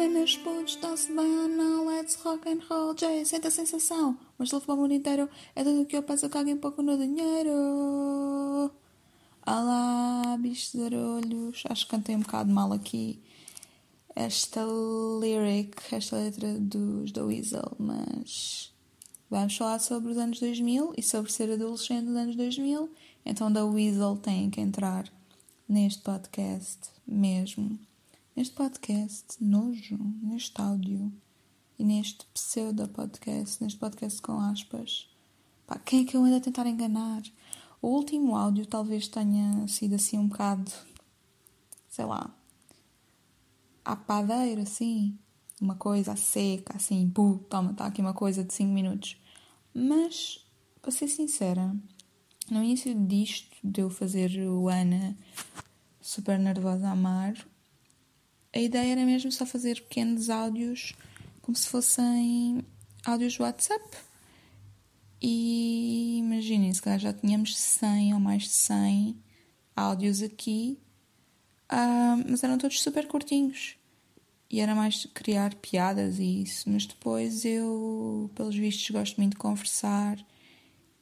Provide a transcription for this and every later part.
bem, meus putos? Estão-se bem ou não? Let's rock and roll, Jay, sente a sensação. Mas para o mundo inteiro, é tudo o que eu peço, caguem um pouco no dinheiro. Olá, bichos de olhos. Acho que cantei um bocado mal aqui esta lyric, esta letra dos The Weasel, mas vamos falar sobre os anos 2000 e sobre ser adolescente dos anos 2000. Então, The Weasel tem que entrar neste podcast mesmo neste podcast nojo, neste áudio e neste pseudo podcast, neste podcast com aspas. Pá, quem é que eu ando a tentar enganar? O último áudio talvez tenha sido assim um bocado, sei lá, à padeira, assim, uma coisa seca, assim, pô, toma, está aqui uma coisa de 5 minutos. Mas, para ser sincera, no início disto, de eu fazer o Ana super nervosa a amar, a ideia era mesmo só fazer pequenos áudios, como se fossem áudios do WhatsApp. E imaginem, se calhar já tínhamos 100 ou mais de 100 áudios aqui, uh, mas eram todos super curtinhos. E era mais criar piadas e isso. Mas depois eu, pelos vistos, gosto muito de conversar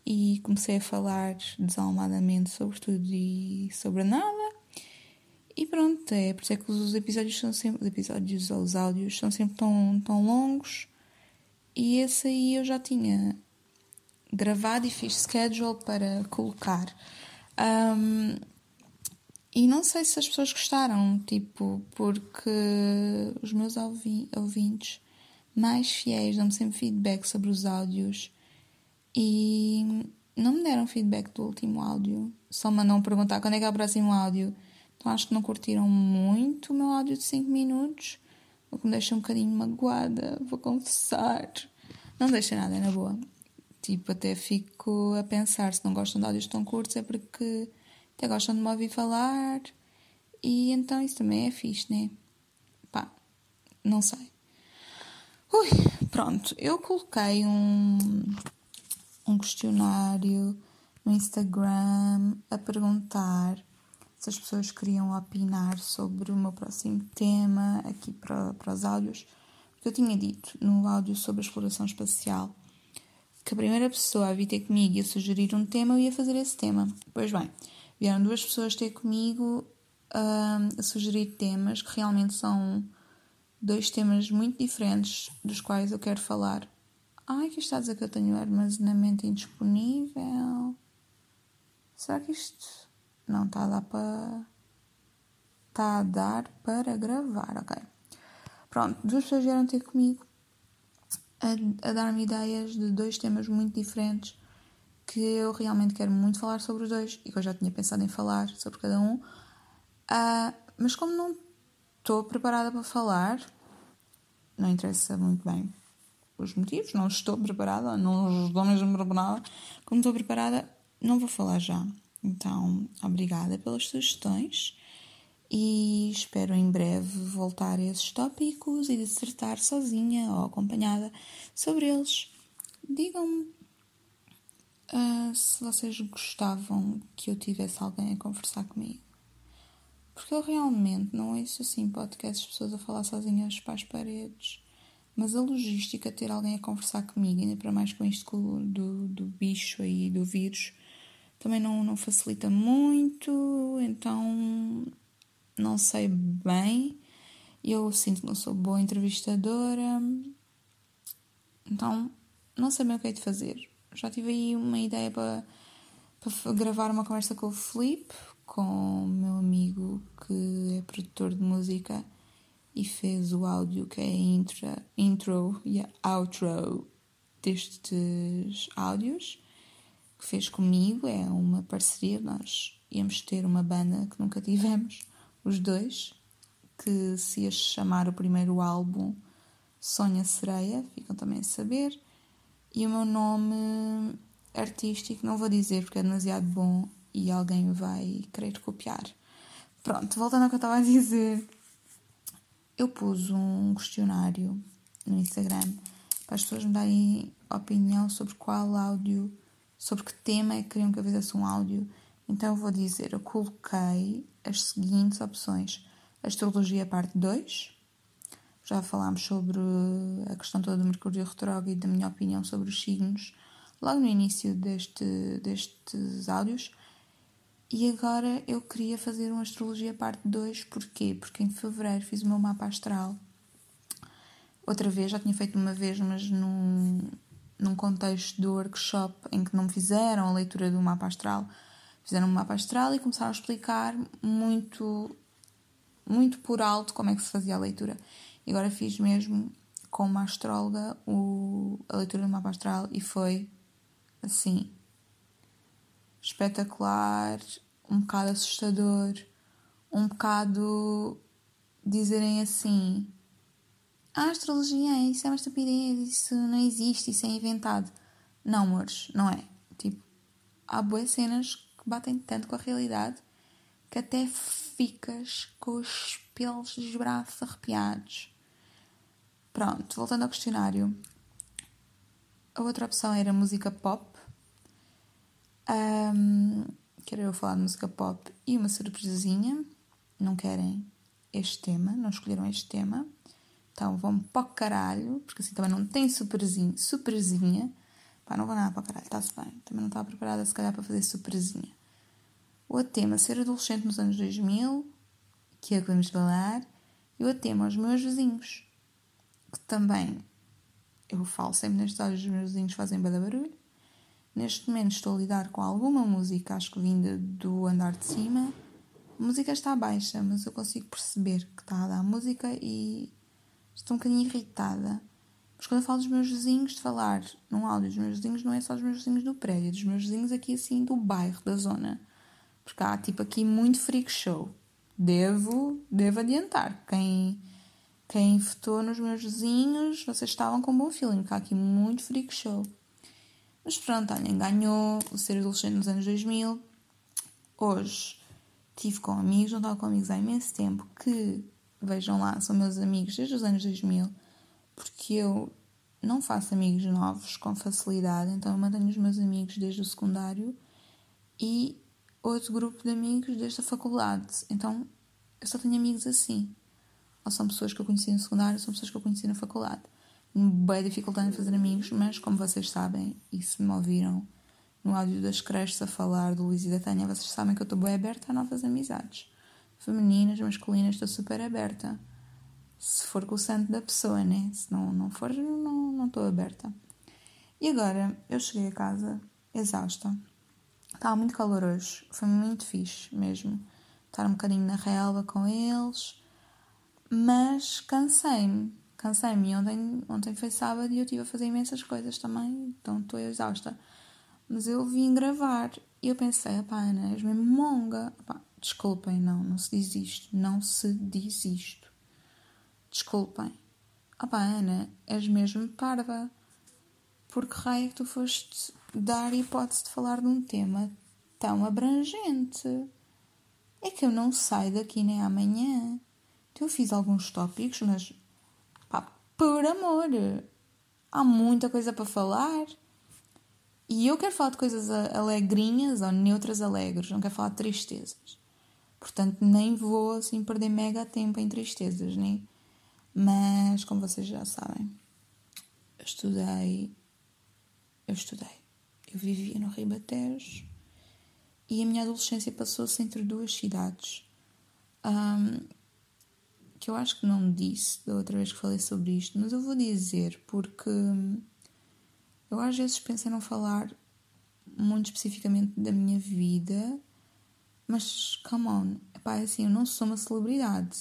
e comecei a falar desalmadamente sobre tudo e sobre nada. E pronto, é por isso é que os episódios são sempre. Os episódios os áudios são sempre tão, tão longos. E esse aí eu já tinha gravado e fiz schedule para colocar. Um, e não sei se as pessoas gostaram, tipo, porque os meus ouvintes mais fiéis dão-me sempre feedback sobre os áudios e não me deram feedback do último áudio. Só mandam perguntar quando é que é o próximo áudio. Então acho que não curtiram muito o meu áudio de 5 minutos, o que me deixa um bocadinho magoada, vou confessar. Não deixa nada, é na boa. Tipo, até fico a pensar, se não gostam de áudios tão curtos é porque até gostam de me ouvir falar. E então isso também é fixe, né? Pá, não sei. Ui, pronto, eu coloquei um, um questionário no Instagram a perguntar se as pessoas queriam opinar sobre o meu próximo tema aqui para, para os áudios, porque eu tinha dito no áudio sobre a exploração espacial que a primeira pessoa a vir ter comigo e a sugerir um tema, eu ia fazer esse tema. Pois bem, vieram duas pessoas ter comigo uh, a sugerir temas que realmente são dois temas muito diferentes dos quais eu quero falar. Ai, que está a dizer que eu tenho armazenamento indisponível. Será que isto não a dar para. Está a dar para gravar, ok. Pronto, duas pessoas vieram ter comigo a, a dar-me ideias de dois temas muito diferentes que eu realmente quero muito falar sobre os dois e que eu já tinha pensado em falar sobre cada um. Uh, mas como não estou preparada para falar, não interessa muito bem os motivos, não estou preparada, não estou mesmo preparada. Como estou preparada, não vou falar já. Então, obrigada pelas sugestões e espero em breve voltar a esses tópicos e dissertar sozinha ou acompanhada sobre eles. Digam-me uh, se vocês gostavam que eu tivesse alguém a conversar comigo. Porque eu realmente não ouço assim podcasts de pessoas a falar sozinhas para as paredes. Mas a logística ter alguém a conversar comigo, ainda para mais com isto do, do bicho aí, do vírus, também não, não facilita muito, então não sei bem. Eu sinto que não sou boa entrevistadora, então não sei bem o que é de fazer. Já tive aí uma ideia para, para gravar uma conversa com o Felipe, com o meu amigo que é produtor de música e fez o áudio que é intro, intro e outro destes áudios que fez comigo, é uma parceria. Nós íamos ter uma banda que nunca tivemos, os dois, que se ia chamar o primeiro álbum Sonha Sereia, ficam também a saber. E o meu nome artístico não vou dizer porque é demasiado bom e alguém vai querer copiar. Pronto, voltando ao que eu estava a dizer, eu pus um questionário no Instagram para as pessoas me darem opinião sobre qual áudio sobre que tema é que queriam que eu fizesse um áudio. Então vou dizer, eu coloquei as seguintes opções. Astrologia parte 2, Já falámos sobre a questão toda do Mercúrio retrógrado e da minha opinião sobre os signos logo no início deste, destes áudios. E agora eu queria fazer uma astrologia parte 2, porquê? Porque em fevereiro fiz o meu mapa astral. Outra vez, já tinha feito uma vez, mas num, num contexto do workshop em que não me fizeram a leitura do mapa astral. Fizeram um mapa astral e começaram a explicar muito, muito por alto como é que se fazia a leitura. E agora fiz mesmo com uma astróloga o, a leitura do mapa astral e foi assim espetacular, um bocado assustador, um bocado dizerem assim: a astrologia é isso, é uma estupidez, isso não existe, isso é inventado. Não, amores, não é. Tipo, há boas cenas que batem tanto com a realidade que até ficas com os pelos dos braços arrepiados. Pronto, voltando ao questionário. A outra opção era música pop, um, quero eu falar de música pop e uma surpresinha. Não querem este tema, não escolheram este tema. Então vão para o caralho, porque assim também não tem superzinha. superzinha. Pá, não vou nada para o caralho, está-se bem. Também não estava preparada se calhar para fazer superzinha. O tema, ser adolescente nos anos 2000, que é que vamos falar. E o tema, os meus vizinhos, que também eu falo sempre nestes olhos, os meus vizinhos fazem bada barulho. Neste momento estou a lidar com alguma música, acho que vinda do andar de cima. A música está baixa, mas eu consigo perceber que está a dar música e estou um bocadinho irritada. Mas quando eu falo dos meus vizinhos, de falar num áudio dos meus vizinhos, não é só dos meus vizinhos do prédio, é dos meus vizinhos aqui assim do bairro, da zona. Porque há tipo aqui muito freak show. Devo, devo adiantar. Quem, quem votou nos meus vizinhos, vocês estavam com um bom feeling, porque há aqui muito freak show. Mas pronto, olhem, ganhou o ser adolescente nos anos 2000. Hoje estive com amigos, não estava com amigos há imenso tempo, que, vejam lá, são meus amigos desde os anos 2000, porque eu não faço amigos novos com facilidade, então eu mantenho os meus amigos desde o secundário e outro grupo de amigos desde a faculdade. Então eu só tenho amigos assim. Ou são pessoas que eu conheci no secundário, ou são pessoas que eu conheci na faculdade bem dificuldade em fazer amigos, mas como vocês sabem, e se me ouviram no áudio das creches a falar do Luís e da Tânia, vocês sabem que eu estou bem aberta a novas amizades. Femininas, masculinas, estou super aberta. Se for com o santo da pessoa, né? Se não, não for, não, estou aberta. E agora, eu cheguei a casa exausta. Estava muito calor hoje. Foi muito fixe mesmo. Estar um bocadinho na relva com eles. Mas cansei-me cansei-me. Ontem, ontem foi sábado e eu estive a fazer imensas coisas também, então estou exausta. Mas eu vim gravar e eu pensei, pá, Ana, és mesmo monga. Pá, desculpem, não, não se diz isto. Não se diz isto. Desculpem. Ah pá, Ana, és mesmo parva. Porque raio é que tu foste dar hipótese de falar de um tema tão abrangente? É que eu não saio daqui nem amanhã. Então eu fiz alguns tópicos, mas por amor, há muita coisa para falar. E eu quero falar de coisas alegrinhas ou neutras alegres, não quero falar de tristezas. Portanto, nem vou assim perder mega tempo em tristezas, né? Mas, como vocês já sabem, eu estudei. Eu estudei. Eu vivia no Ribatejo e a minha adolescência passou-se entre duas cidades. Um, que eu acho que não disse da outra vez que falei sobre isto, mas eu vou dizer porque eu às vezes penso em não falar muito especificamente da minha vida, mas come on, epá, é assim, eu não sou uma celebridade.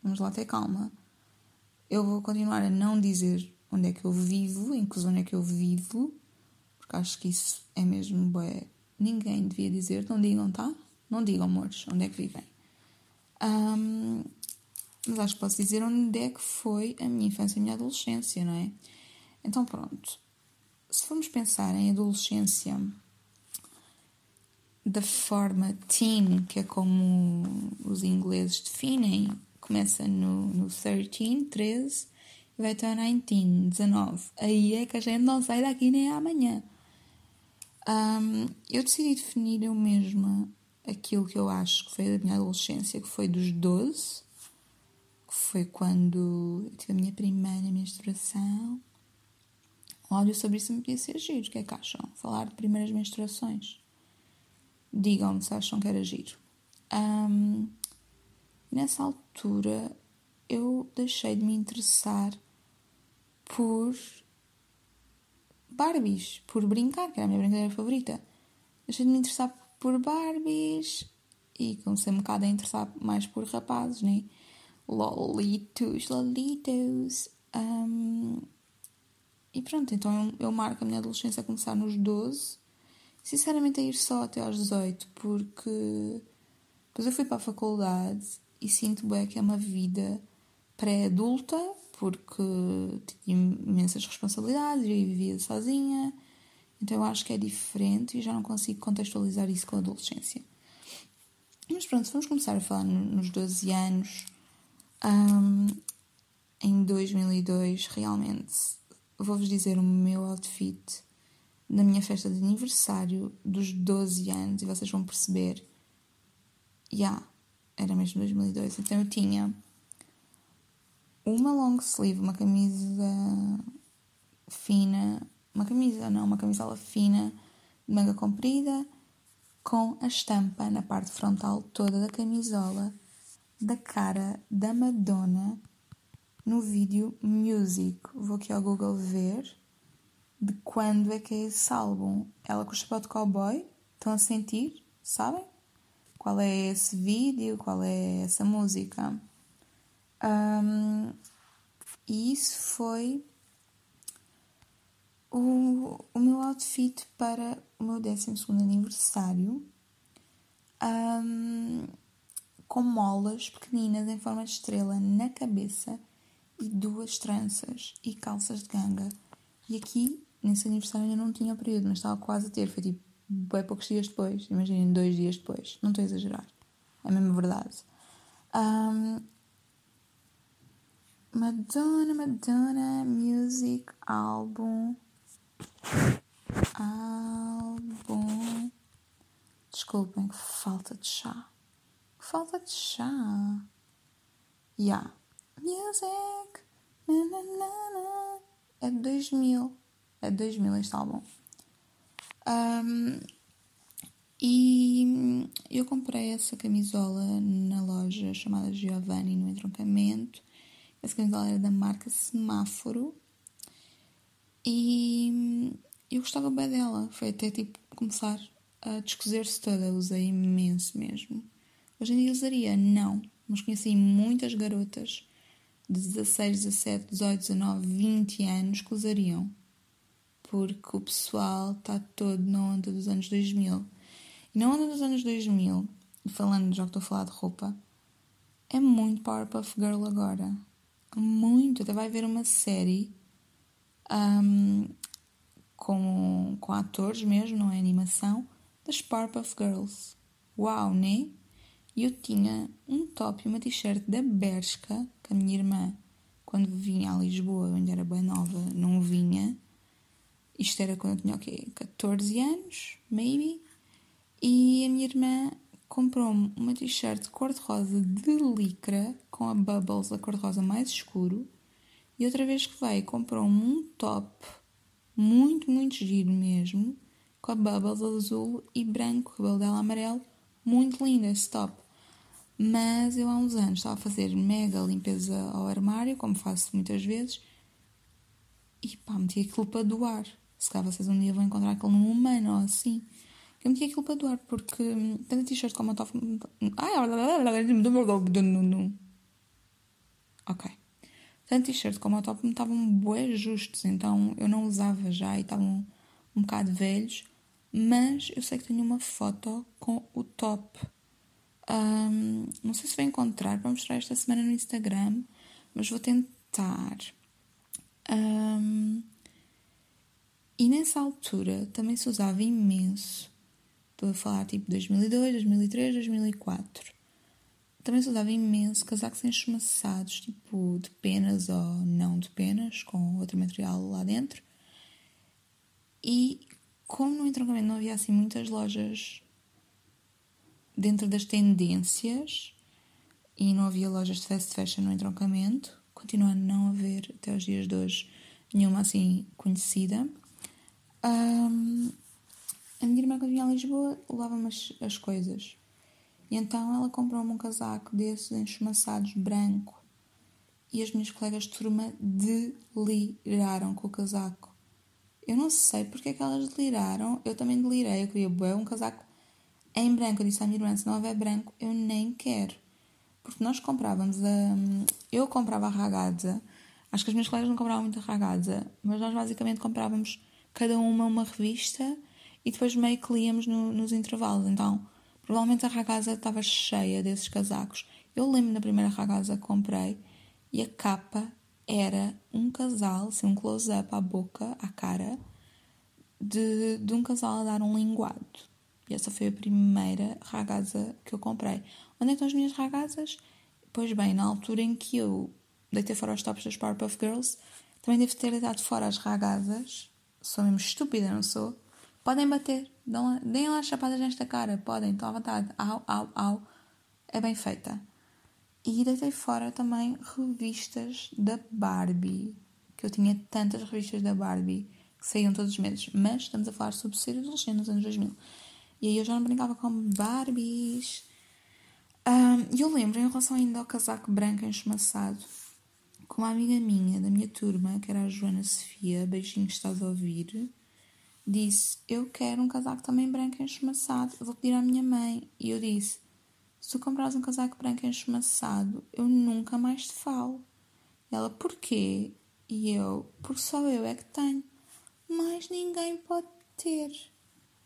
Vamos lá ter calma. Eu vou continuar a não dizer onde é que eu vivo, em que zona é que eu vivo, porque acho que isso é mesmo bué. Ninguém devia dizer, não digam, tá? Não digam, amores, onde é que vivem. Um, mas acho que posso dizer onde é que foi a minha infância e a minha adolescência, não é? Então, pronto. Se formos pensar em adolescência da forma teen, que é como os ingleses definem, começa no, no 13, 13 e vai até 19, 19. Aí é que a gente não sai daqui nem amanhã. Um, eu decidi definir eu mesma aquilo que eu acho que foi da minha adolescência, que foi dos 12 que foi quando eu tive a minha primeira menstruação. Um áudio sobre isso me podia ser giro. O que é que acham? Falar de primeiras menstruações. Digam-me se acham que era giro. Um, nessa altura eu deixei de me interessar por Barbies, por brincar, que era a minha brincadeira favorita. Deixei de me interessar por Barbies e comecei um bocado a interessar mais por rapazes, né? Lolitos, Lolitos. Um, e pronto, então eu, eu marco a minha adolescência a começar nos 12. Sinceramente, a ir só até aos 18, porque depois eu fui para a faculdade e sinto bem que é uma vida pré-adulta, porque tinha imensas responsabilidades e vivia sozinha. Então eu acho que é diferente e já não consigo contextualizar isso com a adolescência. Mas pronto, vamos começar a falar nos 12 anos. Um, em 2002, realmente, vou-vos dizer o meu outfit na minha festa de aniversário dos 12 anos e vocês vão perceber. Já, yeah, era mesmo 2002. Então eu tinha uma long sleeve, uma camisa fina, uma camisa, não, uma camisola fina de manga comprida com a estampa na parte frontal toda da camisola da cara da Madonna no vídeo Music. Vou aqui ao Google ver de quando é que é esse álbum. Ela com o chapéu de cowboy, estão a sentir? Sabem? Qual é esse vídeo? Qual é essa música? Um, e isso foi o, o meu outfit para o meu 12 aniversário. Um, com molas pequeninas em forma de estrela na cabeça e duas tranças e calças de ganga. E aqui, nesse aniversário, ainda não tinha período, mas estava quase a ter. Foi tipo, bem poucos dias depois. Imaginem, dois dias depois. Não estou a exagerar. É a mesma verdade. Um, Madonna, Madonna Music Album. Album. Desculpem, que falta de chá. Que falta de chá. Yeah. Music. Na, na, na, na. É de 2000. De 2000 este álbum. Um, e eu comprei essa camisola na loja chamada Giovanni no entroncamento essa camisola era da marca Semáforo. E eu gostava bem dela. Foi até tipo começar a descozer-se toda. Usei imenso mesmo. Hoje em dia usaria? Não. Mas conheci muitas garotas de 16, 17, 18, 19, 20 anos que usariam. Porque o pessoal está todo na onda dos anos 2000. E na onda dos anos 2000, falando já que estou a falar de roupa, é muito Powerpuff Girl agora muito. Até vai haver uma série um, com, com atores mesmo, não é animação, das Powerpuff Girls. Uau, né? E eu tinha um top e uma t-shirt da Bershka, que a minha irmã, quando vinha a Lisboa, eu ainda era bem nova, não vinha. Isto era quando eu tinha o quê? 14 anos, maybe. E a minha irmã comprou-me uma t-shirt cor-de-rosa de licra com a Bubbles, a cor-de-rosa mais escuro. E outra vez que veio, comprou-me um top muito, muito giro mesmo, com a Bubbles azul e branco, o cabelo dela amarelo. Muito lindo esse top. Mas eu há uns anos estava a fazer mega limpeza ao armário, como faço muitas vezes, e pá, meti aquilo para doar. Se calhar vocês um dia vão encontrar aquilo num humano ou assim. Eu meti aquilo para doar porque hum, tanto t-shirt como a top. Ai, ok. Tanto a t-shirt como a top me estavam bué justos, então eu não usava já e estavam um bocado velhos. Mas eu sei que tenho uma foto com o top. Um, não sei se vou encontrar para mostrar esta semana no Instagram, mas vou tentar. Um, e nessa altura também se usava imenso Estou a falar tipo 2002, 2003, 2004. Também se usava imenso casacos enchumaçados, tipo de penas ou não de penas, com outro material lá dentro. E como no entroncamento não havia assim muitas lojas dentro das tendências, e não havia lojas de fast fashion no entroncamento. Continua a não haver, até os dias de hoje, nenhuma assim conhecida. Um, a minha irmã, quando vinha a Lisboa, levava-me as, as coisas. E então ela comprou-me um casaco desses enchumaçados, branco. E as minhas colegas de turma deliraram com o casaco. Eu não sei porque é que elas deliraram. Eu também delirei. Eu queria um casaco em branco. Eu disse à minha irmã: se não houver branco, eu nem quero. Porque nós comprávamos a. Eu comprava a ragazza. Acho que as minhas colegas não compravam muito a ragazza. Mas nós basicamente comprávamos cada uma uma revista e depois meio que líamos no, nos intervalos. Então Provavelmente a ragazza estava cheia desses casacos. Eu lembro da primeira ragazza que comprei e a capa era um casal, assim, um close-up à boca, à cara, de, de um casal a dar um linguado. E essa foi a primeira ragazza que eu comprei. Onde é estão as minhas ragazzas? Pois bem, na altura em que eu deitei fora os tops das Powerpuff Girls, também devo ter deitado fora as ragazas. Sou mesmo estúpida, não sou? Podem bater, deem lá chapadas nesta cara, podem, estão à vontade. Au, au, au. É bem feita. E deitei fora também revistas da Barbie, que eu tinha tantas revistas da Barbie que saíam todos os meses, mas estamos a falar sobre ser adolescente nos anos 2000. E aí eu já não brincava com Barbies. E um, eu lembro, em relação ainda ao casaco branco enchumaçado, com uma amiga minha da minha turma, que era a Joana Sofia, beijinho, estás a ouvir, disse: Eu quero um casaco também branco enchumaçado, vou pedir à minha mãe. E eu disse: Se tu comprares um casaco branco enchumaçado, eu nunca mais te falo. Ela: Porquê? E eu: Porque só eu é que tenho. Mas ninguém pode ter.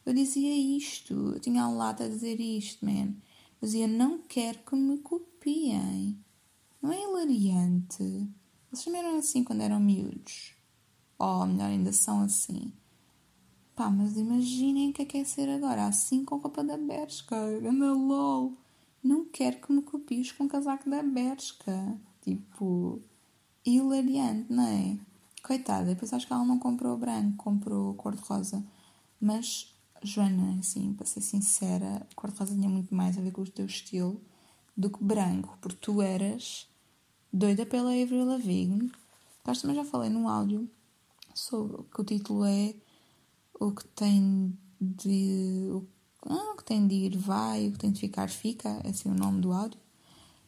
Eu dizia isto, eu tinha a lata a dizer isto, man. Eu dizia: Não quero que me copiem. Não é hilariante? Vocês também eram assim quando eram miúdos? Ou oh, melhor, ainda são assim. Pá, mas imaginem o que é que é ser agora, assim com roupa da Bershka, anda lol. Não quero que me copies com casaco da Bershka. Tipo, hilariante, não é? Coitada, depois acho que ela não comprou branco, comprou cor-de-rosa. Mas, Joana, assim, para ser sincera, cor-de-rosa tinha muito mais a ver com o teu estilo do que branco, porque tu eras doida pela Avril Lavigne. Que também já falei num áudio sobre que o título é o que tem de. O, ah, o que tem de ir vai, o que tem de ficar fica, é assim o nome do áudio.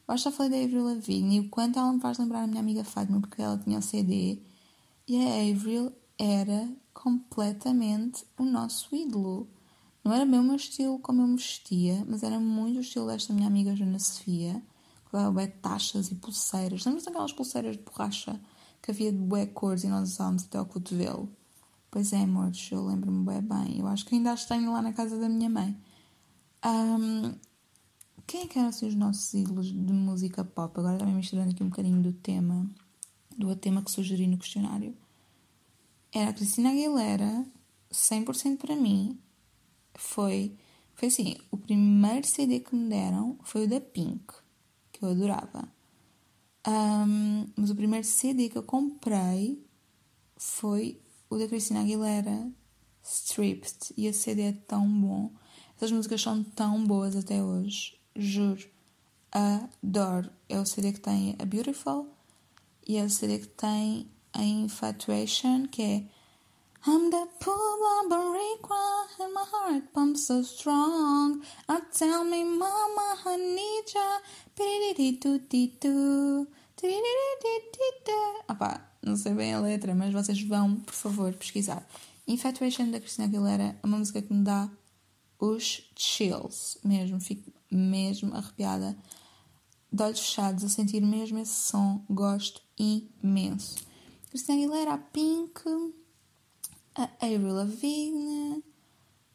Que já falei da Avril Lavigne e o quanto ela me faz lembrar a minha amiga Fátima porque ela tinha o CD e a Avril era completamente o nosso ídolo. Não era bem o meu estilo como eu me vestia, mas era muito o estilo desta minha amiga Joana Sofia, que dava bué taxas e pulseiras. Lembras daquelas pulseiras de borracha que havia de bué cores e nós usávamos até ao cotovelo? Pois é, amores, eu lembro-me bem bem. Eu acho que ainda as tenho lá na casa da minha mãe. Um, quem é que eram assim, os nossos ídolos de música pop? Agora também misturando aqui um bocadinho do tema, do tema que sugeri no questionário. Era a Cristina Aguilera, 100% para mim. Foi, foi assim, o primeiro CD que me deram foi o da Pink, que eu adorava. Um, mas o primeiro CD que eu comprei foi o da Cristina Aguilera, Stripped, e a CD é tão bom. Essas músicas são tão boas até hoje, juro. Adoro. É o CD que tem a Beautiful e é o CD que tem a Infatuation, que é I'm the pool of a and my heart pumps so strong. I tell me, mama, I need ya. Opa, não sei bem a letra, mas vocês vão, por favor, pesquisar. Infatuation da Cristina Aguilera é uma música que me dá os chills, mesmo, fico mesmo arrepiada, de olhos fechados, a sentir mesmo esse som, gosto imenso. Cristina Aguilera, a Pink, a Avril Lavigne,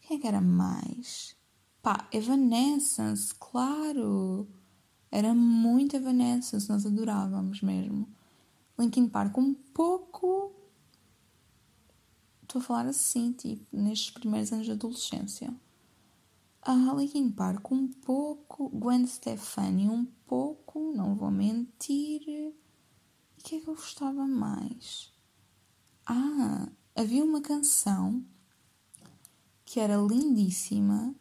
quem é que era mais? Pá, Evanescence, claro! Era muito Evanescence, nós adorávamos mesmo. Linkin Park um pouco. Estou a falar assim, tipo, nestes primeiros anos de adolescência. A Linkin Park um pouco. Gwen Stefani um pouco, não vou mentir. E o que é que eu gostava mais? Ah, havia uma canção que era lindíssima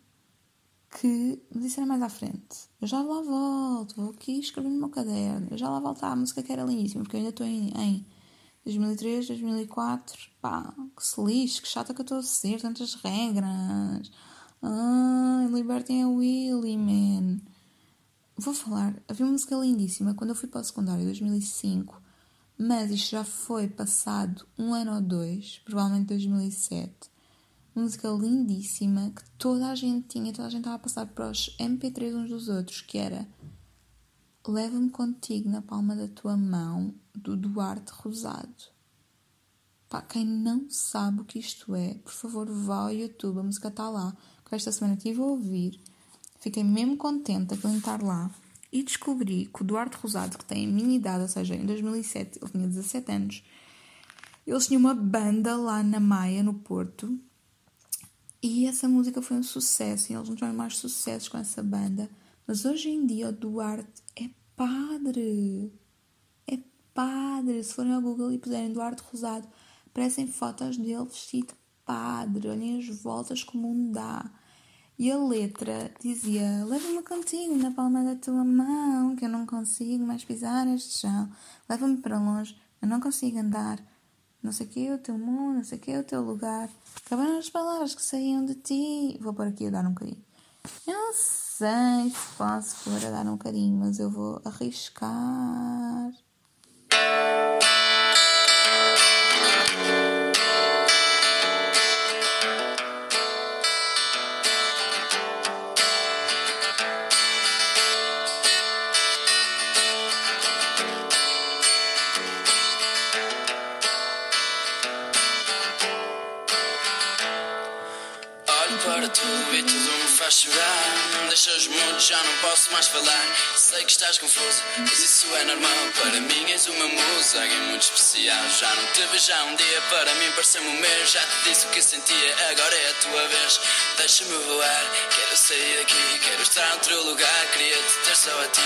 que. Mas isso era mais à frente. Eu já lá volto, vou aqui escrever no meu caderno. Eu já lá volto à música que era lindíssima, porque eu ainda estou em, em 2003, 2004. Pá, que se que chata que eu estou a ser, tantas regras. Ai, libertem a Willy, man. Vou falar, havia uma música lindíssima quando eu fui para o secundário, 2005, mas isto já foi passado um ano ou dois, provavelmente 2007. Uma música lindíssima que toda a gente tinha, toda a gente estava a passar para os MP3 uns dos outros, que era Leva-me contigo na palma da tua mão, do Duarte Rosado. Pá, quem não sabe o que isto é, por favor vá ao YouTube, a música está lá. Que esta semana estive a ouvir Fiquei mesmo contente de estar lá e descobri que o Duarte Rosado, que tem a minha idade, ou seja, em 2007 ele tinha 17 anos, eles tinham uma banda lá na Maia, no Porto, e essa música foi um sucesso, e eles não tiveram mais sucessos com essa banda. Mas hoje em dia o Duarte é padre. É padre. Se forem ao Google e puserem Duarte Rosado, aparecem fotos dele vestido de padre. Olhem as voltas como um dá. E a letra dizia: Leva-me contigo na palma da tua mão, que eu não consigo mais pisar este chão. Leva-me para longe, eu não consigo andar. Não sei o que é o teu mundo, não sei o que é o teu lugar. Acabaram as palavras que saíam de ti. Vou por aqui a dar um bocadinho. Eu não sei se posso pôr a dar um bocadinho, mas eu vou arriscar. Deixas muito, já não posso mais falar. Sei que estás confusa, mas isso é normal. Para mim és uma musa, alguém muito especial. Já não te vejo há um dia, para mim pareceu-me um mês. Já te disse o que sentia, agora é a tua vez. Deixa-me voar, quero sair daqui, quero estar em outro lugar. Queria te ter só a ti.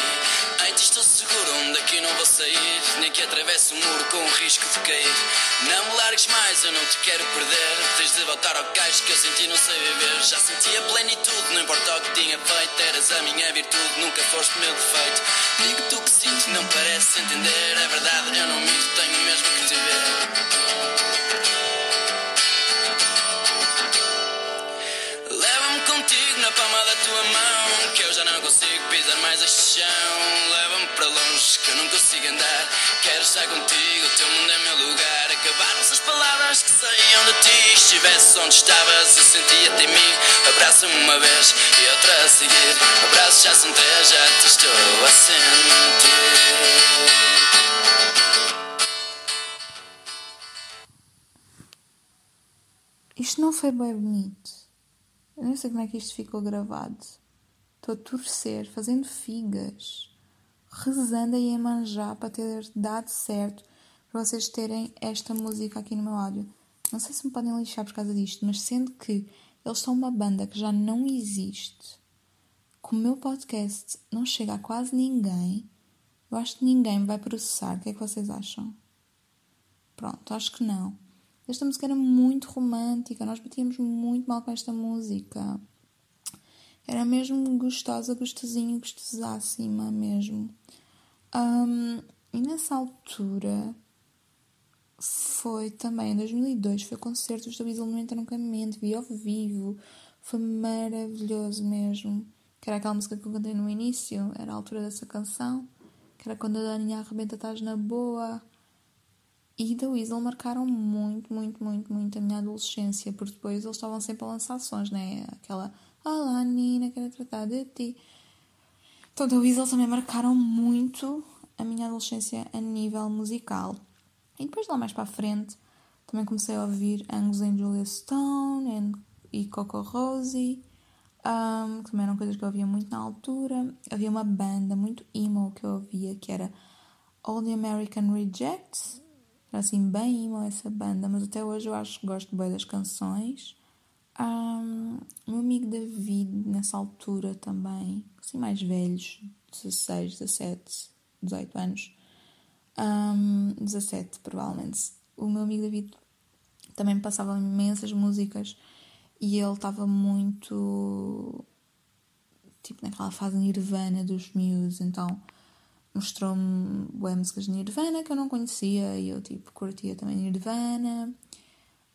Ti estou seguro, daqui não vou sair. Nem que atravesse o um muro com o risco de cair. Não me largues mais, eu não te quero perder. Tens de voltar ao cais que eu senti, não sei viver. Já senti a plenitude, não importa o que tinha feito. Eras a minha virtude, nunca foste meu defeito. Digo tu que sinto, não parece entender. É verdade, eu não minto, tenho mesmo que te ver. Leva-me contigo na palma da tua mão, que eu já não consigo pisar mais este chão. Leva-me para longe, que eu não consigo andar. Quero estar contigo, o teu mundo é meu lugar. Acabaram-se as palavras que saíam de ti. Estivesse onde estavas, eu sentia-te em mim. Abraça-me uma vez e outra a seguir. Abraços já são três, já te estou a sentir. Isto não foi bem bonito. Eu não sei como é que isto ficou gravado. Estou a torcer, fazendo figas, rezando a manjar para ter dado certo vocês terem esta música aqui no meu áudio. Não sei se me podem lixar por causa disto, mas sendo que eles são uma banda que já não existe, que o meu podcast não chega a quase ninguém, eu acho que ninguém me vai processar. O que é que vocês acham? Pronto, acho que não. Esta música era muito romântica, nós batíamos muito mal com esta música. Era mesmo gostosa, gostosinha, gostosássima mesmo. Um, e nessa altura foi também em 2002, foi concertos do Weasel no Entroncamento, vi ao vivo, foi maravilhoso mesmo. Que era aquela música que eu cantei no início, era a altura dessa canção, que era quando a Daninha arrebenta estás na boa. E da Weasel marcaram muito, muito, muito, muito a minha adolescência, porque depois eles estavam sempre a lançar sons, né? Aquela Olá Nina, quero tratar de ti. Então da Weasel também marcaram muito a minha adolescência a nível musical. E depois lá mais para a frente também comecei a ouvir Angus and Julia Stone and, e Coco Rosie, um, que também eram coisas que eu ouvia muito na altura. Havia uma banda muito emo que eu ouvia que era All the American Rejects. Era assim bem emo essa banda, mas até hoje eu acho que gosto bem das canções. Um, meu amigo David, nessa altura também, assim mais velhos, 16, 17, 18 anos, um, 17 provavelmente. O meu amigo David também passava imensas músicas e ele estava muito tipo naquela fase Nirvana dos Muse, então mostrou-me boas músicas de Nirvana que eu não conhecia e eu tipo curtia também Nirvana.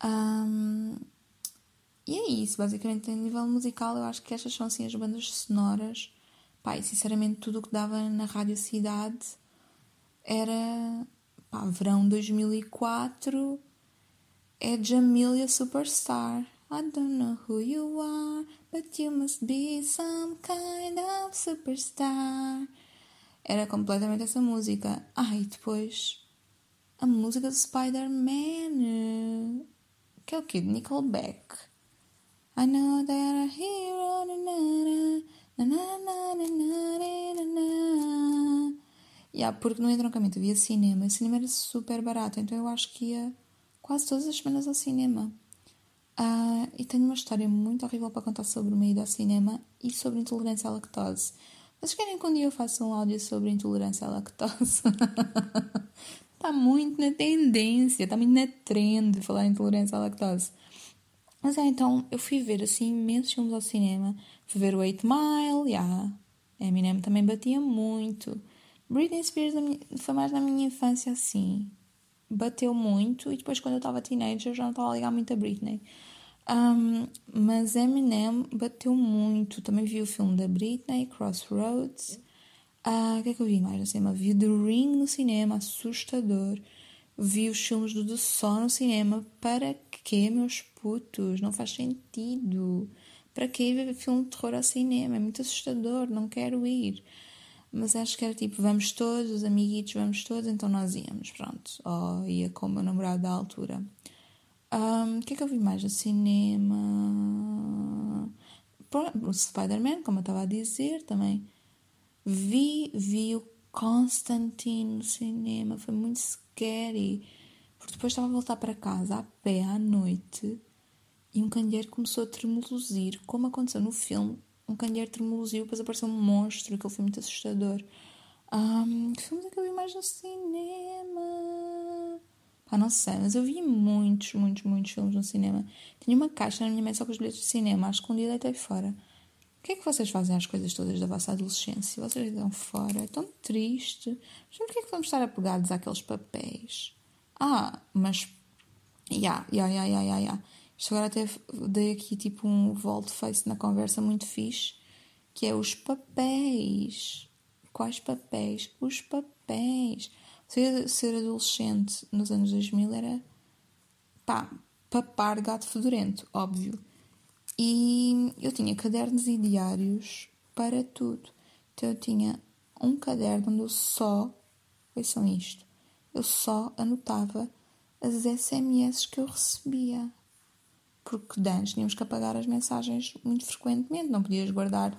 Um, e é isso, basicamente, a nível musical, eu acho que estas são assim as bandas sonoras. E sinceramente, tudo o que dava na Rádio Cidade era. pá, verão 2004 é Jamilia Superstar. I don't know who you are, but you must be some kind of superstar. Era completamente essa música. Ah, e depois a música do Spider-Man, que é o? De Nickelback. I know that a hero. Na, na, na, yeah, porque no entroncamento havia cinema. O cinema era super barato, então eu acho que ia quase todas as semanas ao cinema. Uh, e tenho uma história muito horrível para contar sobre uma ida ao cinema e sobre intolerância à lactose. Vocês querem que um dia eu faça um áudio sobre intolerância à lactose? está muito na tendência, está muito na trend de falar intolerância à lactose. Mas é, então eu fui ver assim imensos filmes ao cinema. Fui ver o 8 Mile, yeah. Eminem também batia muito. Britney Spears foi mais na minha infância assim. Bateu muito e depois quando eu estava teenager já não estava a ligar muito a Britney. Um, mas Eminem bateu muito. Também vi o filme da Britney, Crossroads. Uh, o que é que eu vi mais no cinema? Vi The Ring no cinema, assustador. Vi os filmes do The Saw no cinema. Para quê, meus putos? Não faz sentido. Para que ver filme de terror ao cinema? É muito assustador, não quero ir. Mas acho que era tipo, vamos todos, os amiguitos, vamos todos, então nós íamos, pronto. Ou ia com o meu namorado da altura. Um, o que é que eu vi mais no cinema? O Spider-Man, como eu estava a dizer, também. Vi, vi o Constantine no cinema, foi muito scary. Porque depois estava a voltar para casa a pé à noite e um candeeiro começou a tremuluzir, como aconteceu no filme. Um candeeiro tremuloziu, depois apareceu um monstro, aquele foi muito assustador. Um, que filmes é que eu vi mais no cinema? Pá, não sei, mas eu vi muitos, muitos, muitos filmes no cinema. Tinha uma caixa na minha mesa só com os bilhetes de cinema, um dia deitei fora. O que é que vocês fazem às coisas todas da vossa adolescência? Vocês dão fora, é tão triste. Mas por que é que vamos estar apegados àqueles papéis? Ah, mas. Ya, ya, ya, ya, ya, ya. Agora até dei aqui tipo um volte-face na conversa muito fixe, que é os papéis. Quais papéis? Os papéis. Ser, ser adolescente nos anos 2000 era pá, papar gato fedorento, óbvio. E eu tinha cadernos e diários para tudo. Então eu tinha um caderno onde eu só, ouçam isto, eu só anotava as SMS que eu recebia. Porque antes tínhamos que apagar as mensagens muito frequentemente, não podias guardar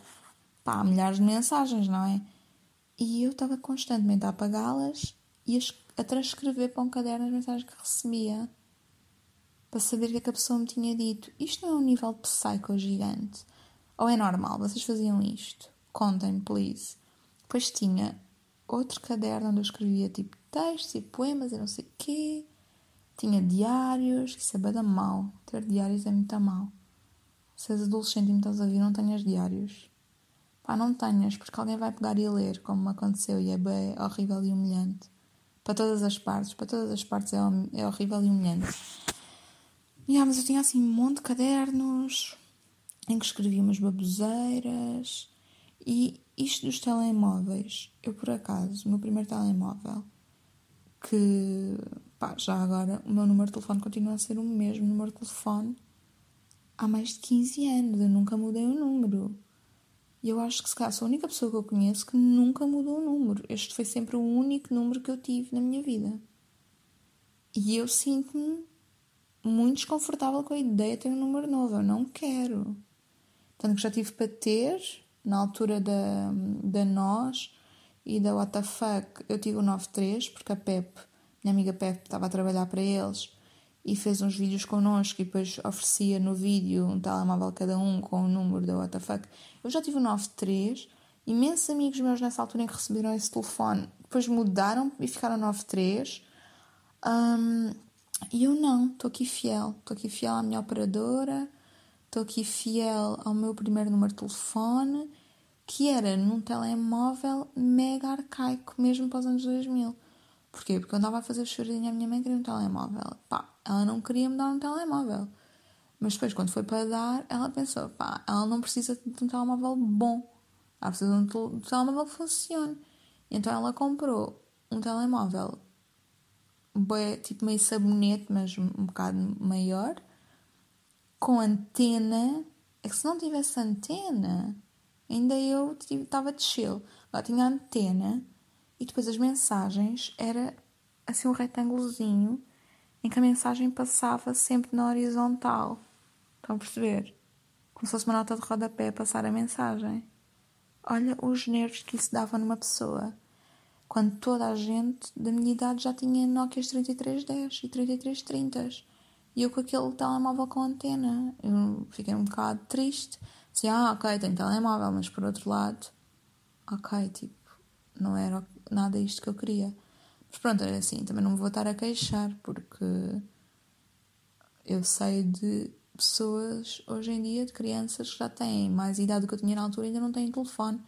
pá, milhares de mensagens, não é? E eu estava constantemente a apagá-las e a transcrever para um caderno as mensagens que recebia para saber o que, é que a pessoa me tinha dito. Isto não é um nível psycho gigante? Ou é normal? Vocês faziam isto? Contem, please. Depois tinha outro caderno onde eu escrevia tipo textos e poemas e não sei o quê. Tinha diários, isso é bada mal. Ter diários é muito mal. Se és adolescente e me estás a ouvir, não tenhas diários. Pá, não tenhas, porque alguém vai pegar e ler, como aconteceu, e é bem horrível e humilhante. Para todas as partes, para todas as partes é, é horrível e humilhante. Yeah, mas eu tinha assim um monte de cadernos em que escrevia umas baboseiras e isto dos telemóveis. Eu, por acaso, o meu primeiro telemóvel, que pá, já agora o meu número de telefone continua a ser o mesmo número de telefone há mais de 15 anos. Eu nunca mudei o número. E eu acho que se calhar sou a única pessoa que eu conheço que nunca mudou o número. Este foi sempre o único número que eu tive na minha vida. E eu sinto-me muito desconfortável com a ideia de ter um número novo. Eu não quero. Tanto que já tive para ter, na altura da, da Nós e da WTF, eu tive o 93, porque a Pep, minha amiga Pep, estava a trabalhar para eles e fez uns vídeos connosco e depois oferecia no vídeo um telemóvel cada um com o número da WTF. Eu já tive o 93, imensos amigos meus nessa altura em que receberam esse telefone depois mudaram e ficaram 93. Um, e eu não, estou aqui fiel. Estou aqui fiel à minha operadora, estou aqui fiel ao meu primeiro número de telefone, que era num telemóvel mega arcaico, mesmo para os anos 2000. Porquê? Porque eu andava a fazer choradinha à minha mãe queria um telemóvel. Pá, ela não queria me dar um telemóvel. Mas depois, quando foi para dar, ela pensou, pá, ela não precisa de um telemóvel bom. Ela precisa de um telemóvel que funcione. Então ela comprou um telemóvel tipo meio sabonete, mas um bocado maior, com antena. É que se não tivesse antena, ainda eu estava de chill. Lá tinha antena e depois as mensagens era assim um retângulozinho em que a mensagem passava sempre na horizontal. Estão a perceber? Como se fosse uma nota de rodapé a passar a mensagem. Olha os nervos que isso dava numa pessoa. Quando toda a gente da minha idade já tinha Nokia 3310 e 3330 e eu com aquele telemóvel com antena. Eu fiquei um bocado triste. Assim, ah, ok, tem telemóvel, mas por outro lado, ok, tipo, não era nada isto que eu queria. Mas pronto, era assim, também não me vou estar a queixar, porque eu sei de pessoas hoje em dia, de crianças que já têm mais idade do que eu tinha na altura e ainda não têm telefone,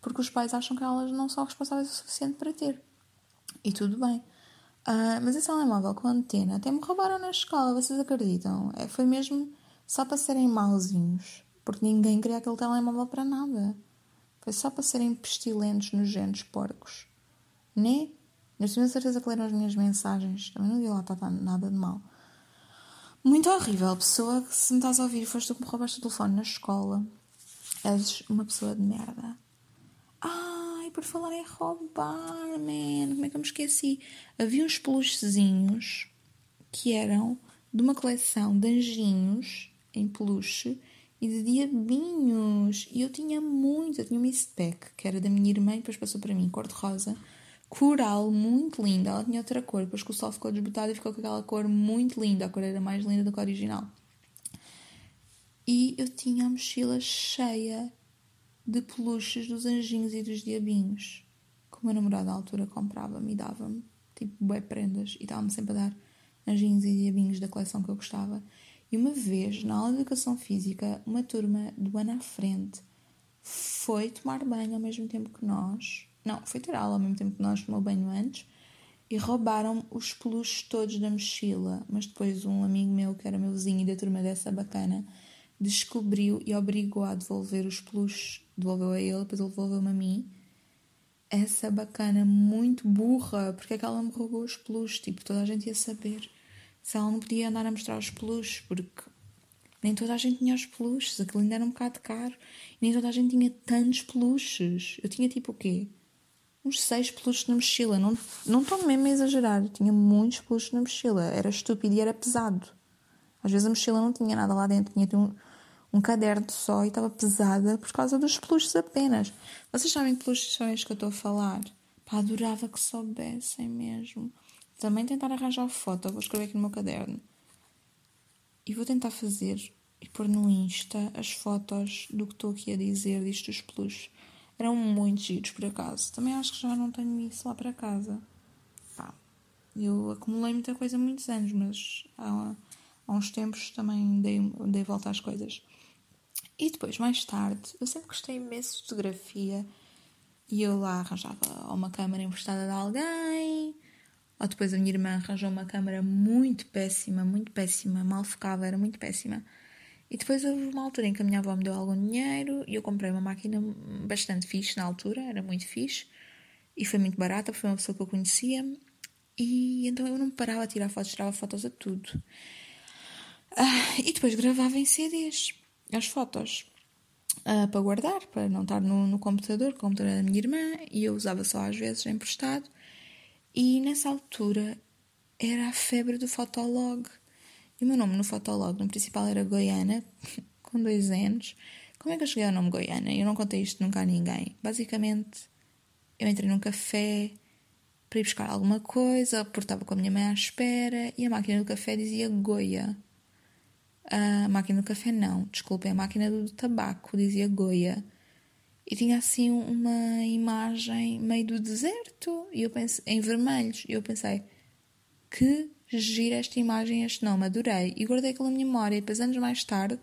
porque os pais acham que elas não são responsáveis o suficiente para ter. E tudo bem. Uh, mas esse telemóvel com antena até me roubaram na escola, vocês acreditam? É, foi mesmo só para serem mauzinhos, porque ninguém queria aquele telemóvel para nada. Foi só para serem pestilentos, nojentos, porcos. Né? Eu tenho certeza que leram as minhas mensagens. Também não vi lá tá, tá, nada de mal. Muito horrível, pessoa que se me estás a ouvir, foste tu que me roubaste o telefone na escola. És uma pessoa de merda. Ai, por falar em roubar, man, como é que eu me esqueci? Havia uns peluchezinhos que eram de uma coleção de anjinhos em peluche e de diabinhos. E eu tinha muito, eu tinha uma Pack, que era da minha irmã e depois passou para mim, cor-de-rosa coral muito linda. Ela tinha outra cor, depois que o sol ficou desbotado e ficou com aquela cor muito linda. A cor era mais linda do que a original. E eu tinha a mochila cheia de peluches dos anjinhos e dos diabinhos. Que o meu namorado à altura comprava-me e dava-me, tipo, bué prendas. E estava-me sempre a dar anjinhos e diabinhos da coleção que eu gostava. E uma vez, na aula de Educação Física, uma turma do ano à frente foi tomar banho ao mesmo tempo que nós não, foi ter aula ao mesmo tempo que nós, tomou banho antes. E roubaram os peluches todos da mochila. Mas depois um amigo meu, que era meu vizinho e da turma dessa bacana, descobriu e obrigou a devolver os peluches. Devolveu a ele, depois ele devolveu-me a mim. Essa bacana muito burra, porque é que ela me roubou os peluches? Tipo, toda a gente ia saber. Se ela não podia andar a mostrar os peluches, porque nem toda a gente tinha os peluches, aquilo ainda era um bocado caro. E nem toda a gente tinha tantos peluches. Eu tinha tipo o quê? uns seis peluches na mochila. Não, não estou mesmo a exagerar. Tinha muitos peluches na mochila. Era estúpido e era pesado. Às vezes a mochila não tinha nada lá dentro. Tinha um, um caderno só e estava pesada por causa dos peluches apenas. Vocês sabem que peluches são estes que eu estou a falar? Pá, adorava que soubessem mesmo. Também tentar arranjar foto. Vou escrever aqui no meu caderno. E vou tentar fazer e pôr no Insta as fotos do que estou aqui a dizer disto dos peluches. Eram muito giros, por acaso. Também acho que já não tenho isso lá para casa. Pá, eu acumulei muita coisa há muitos anos, mas há, há uns tempos também dei, dei volta às coisas. E depois, mais tarde, eu sempre gostei imenso de fotografia e eu lá arranjava uma câmera emprestada de alguém, ou depois a minha irmã arranjou uma câmera muito péssima, muito péssima, mal focava, era muito péssima. E depois houve uma altura em que a minha avó me deu algum dinheiro e eu comprei uma máquina bastante fixe na altura, era muito fixe. E foi muito barata, foi uma pessoa que eu conhecia. E então eu não parava a tirar fotos, tirava fotos a tudo. Ah, e depois gravava em CDs as fotos ah, para guardar, para não estar no, no computador, o computador da minha irmã, e eu usava só às vezes emprestado. E nessa altura era a febre do fotolog. E o meu nome no Fotolog, no principal, era Goiana, com dois anos. Como é que eu cheguei ao nome Goiana? Eu não contei isto nunca a ninguém. Basicamente, eu entrei num café para ir buscar alguma coisa, porque estava com a minha mãe à espera, e a máquina do café dizia Goia. A máquina do café não, desculpem, a máquina do tabaco dizia Goia. E tinha assim uma imagem meio do deserto, e eu pensei, em vermelhos, e eu pensei, que gira esta imagem, este nome, adorei. E guardei aquela memória. E depois, anos mais tarde,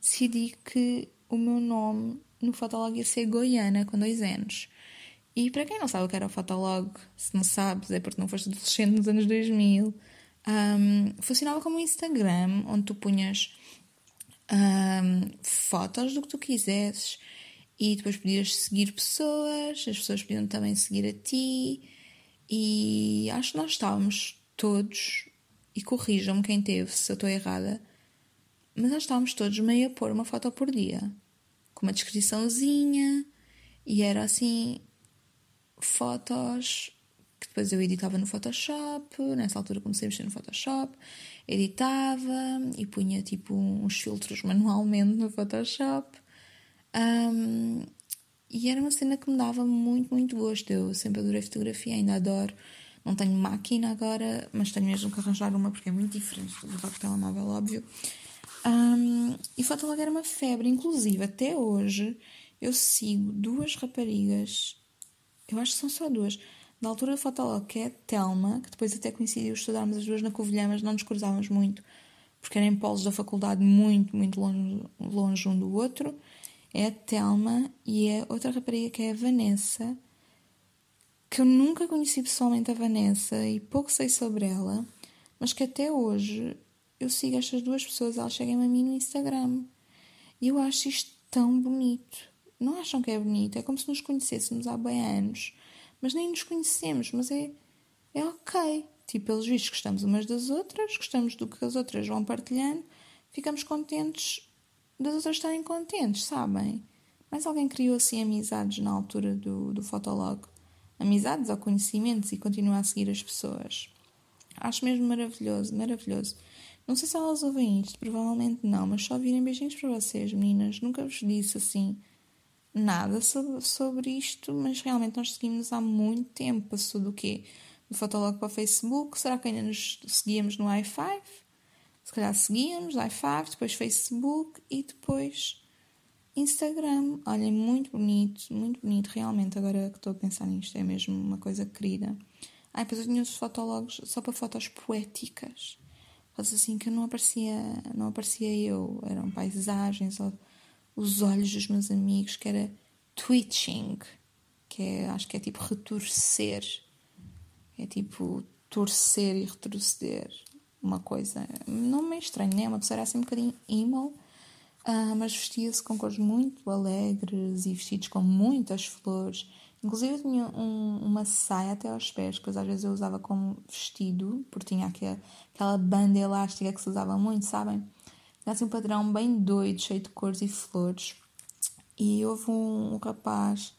decidi que o meu nome no Fotolog ia ser Goiana, com dois anos. E para quem não sabe o que era o Fotolog, se não sabes, é porque não foste adolescente nos anos 2000, um, funcionava como um Instagram, onde tu punhas um, fotos do que tu quisesses e depois podias seguir pessoas, as pessoas podiam também seguir a ti. E acho que nós estávamos todos, e corrijam-me quem teve se eu estou errada, mas nós estávamos todos meio a pôr uma foto por dia, com uma descriçãozinha, e era assim fotos que depois eu editava no Photoshop, nessa altura comecei a mexer no Photoshop, editava e punha tipo uns filtros manualmente no Photoshop. Um, e era uma cena que me dava muito, muito gosto. Eu sempre adorei fotografia, ainda adoro. Não tenho máquina agora, mas tenho mesmo que arranjar uma porque é muito diferente do levar o telemóvel, óbvio. Um, e Fotolog era uma febre, inclusive até hoje eu sigo duas raparigas, eu acho que são só duas, da altura do Fotolog, que é Telma, que depois até coincidiu estudarmos as duas na Covilhã, mas não nos cruzávamos muito, porque eram polos da faculdade muito, muito longe, longe um do outro. É a Telma e é outra rapariga que é a Vanessa, que eu nunca conheci pessoalmente a Vanessa e pouco sei sobre ela, mas que até hoje eu sigo estas duas pessoas, elas chegam a mim no Instagram. E eu acho isto tão bonito. Não acham que é bonito? É como se nos conhecêssemos há bem anos mas nem nos conhecemos, mas é, é ok. Tipo, pelos vistos gostamos umas das outras, gostamos do que as outras vão partilhando, ficamos contentes das outras estarem contentes, sabem? Mas alguém criou assim amizades na altura do, do Fotolog. Amizades ou conhecimentos e continua a seguir as pessoas. Acho mesmo maravilhoso, maravilhoso. Não sei se elas ouvem isto, provavelmente não, mas só virem beijinhos para vocês, meninas. Nunca vos disse assim nada sobre, sobre isto, mas realmente nós seguimos há muito tempo. Passou do quê? Do Fotolog para o Facebook. Será que ainda nos seguíamos no i5? Se calhar seguíamos, i5, depois Facebook e depois Instagram. Olhem, muito bonito, muito bonito, realmente. Agora que estou a pensar nisto, é mesmo uma coisa querida. Ah, depois eu tinha os fotólogos só para fotos poéticas. Fotos assim que não aparecia, não aparecia eu, eram paisagens ou os olhos dos meus amigos, que era twitching, que é, acho que é tipo retorcer. É tipo torcer e retroceder. Uma coisa, não meio estranho, né? Uma pessoa era assim um bocadinho emo, uh, mas vestia-se com cores muito alegres e vestidos com muitas flores. Inclusive eu tinha um, uma saia até aos pés, que às vezes eu usava como vestido, porque tinha aquela, aquela banda elástica que se usava muito, sabem? Tinha assim um padrão bem doido, cheio de cores e flores. E houve um, um rapaz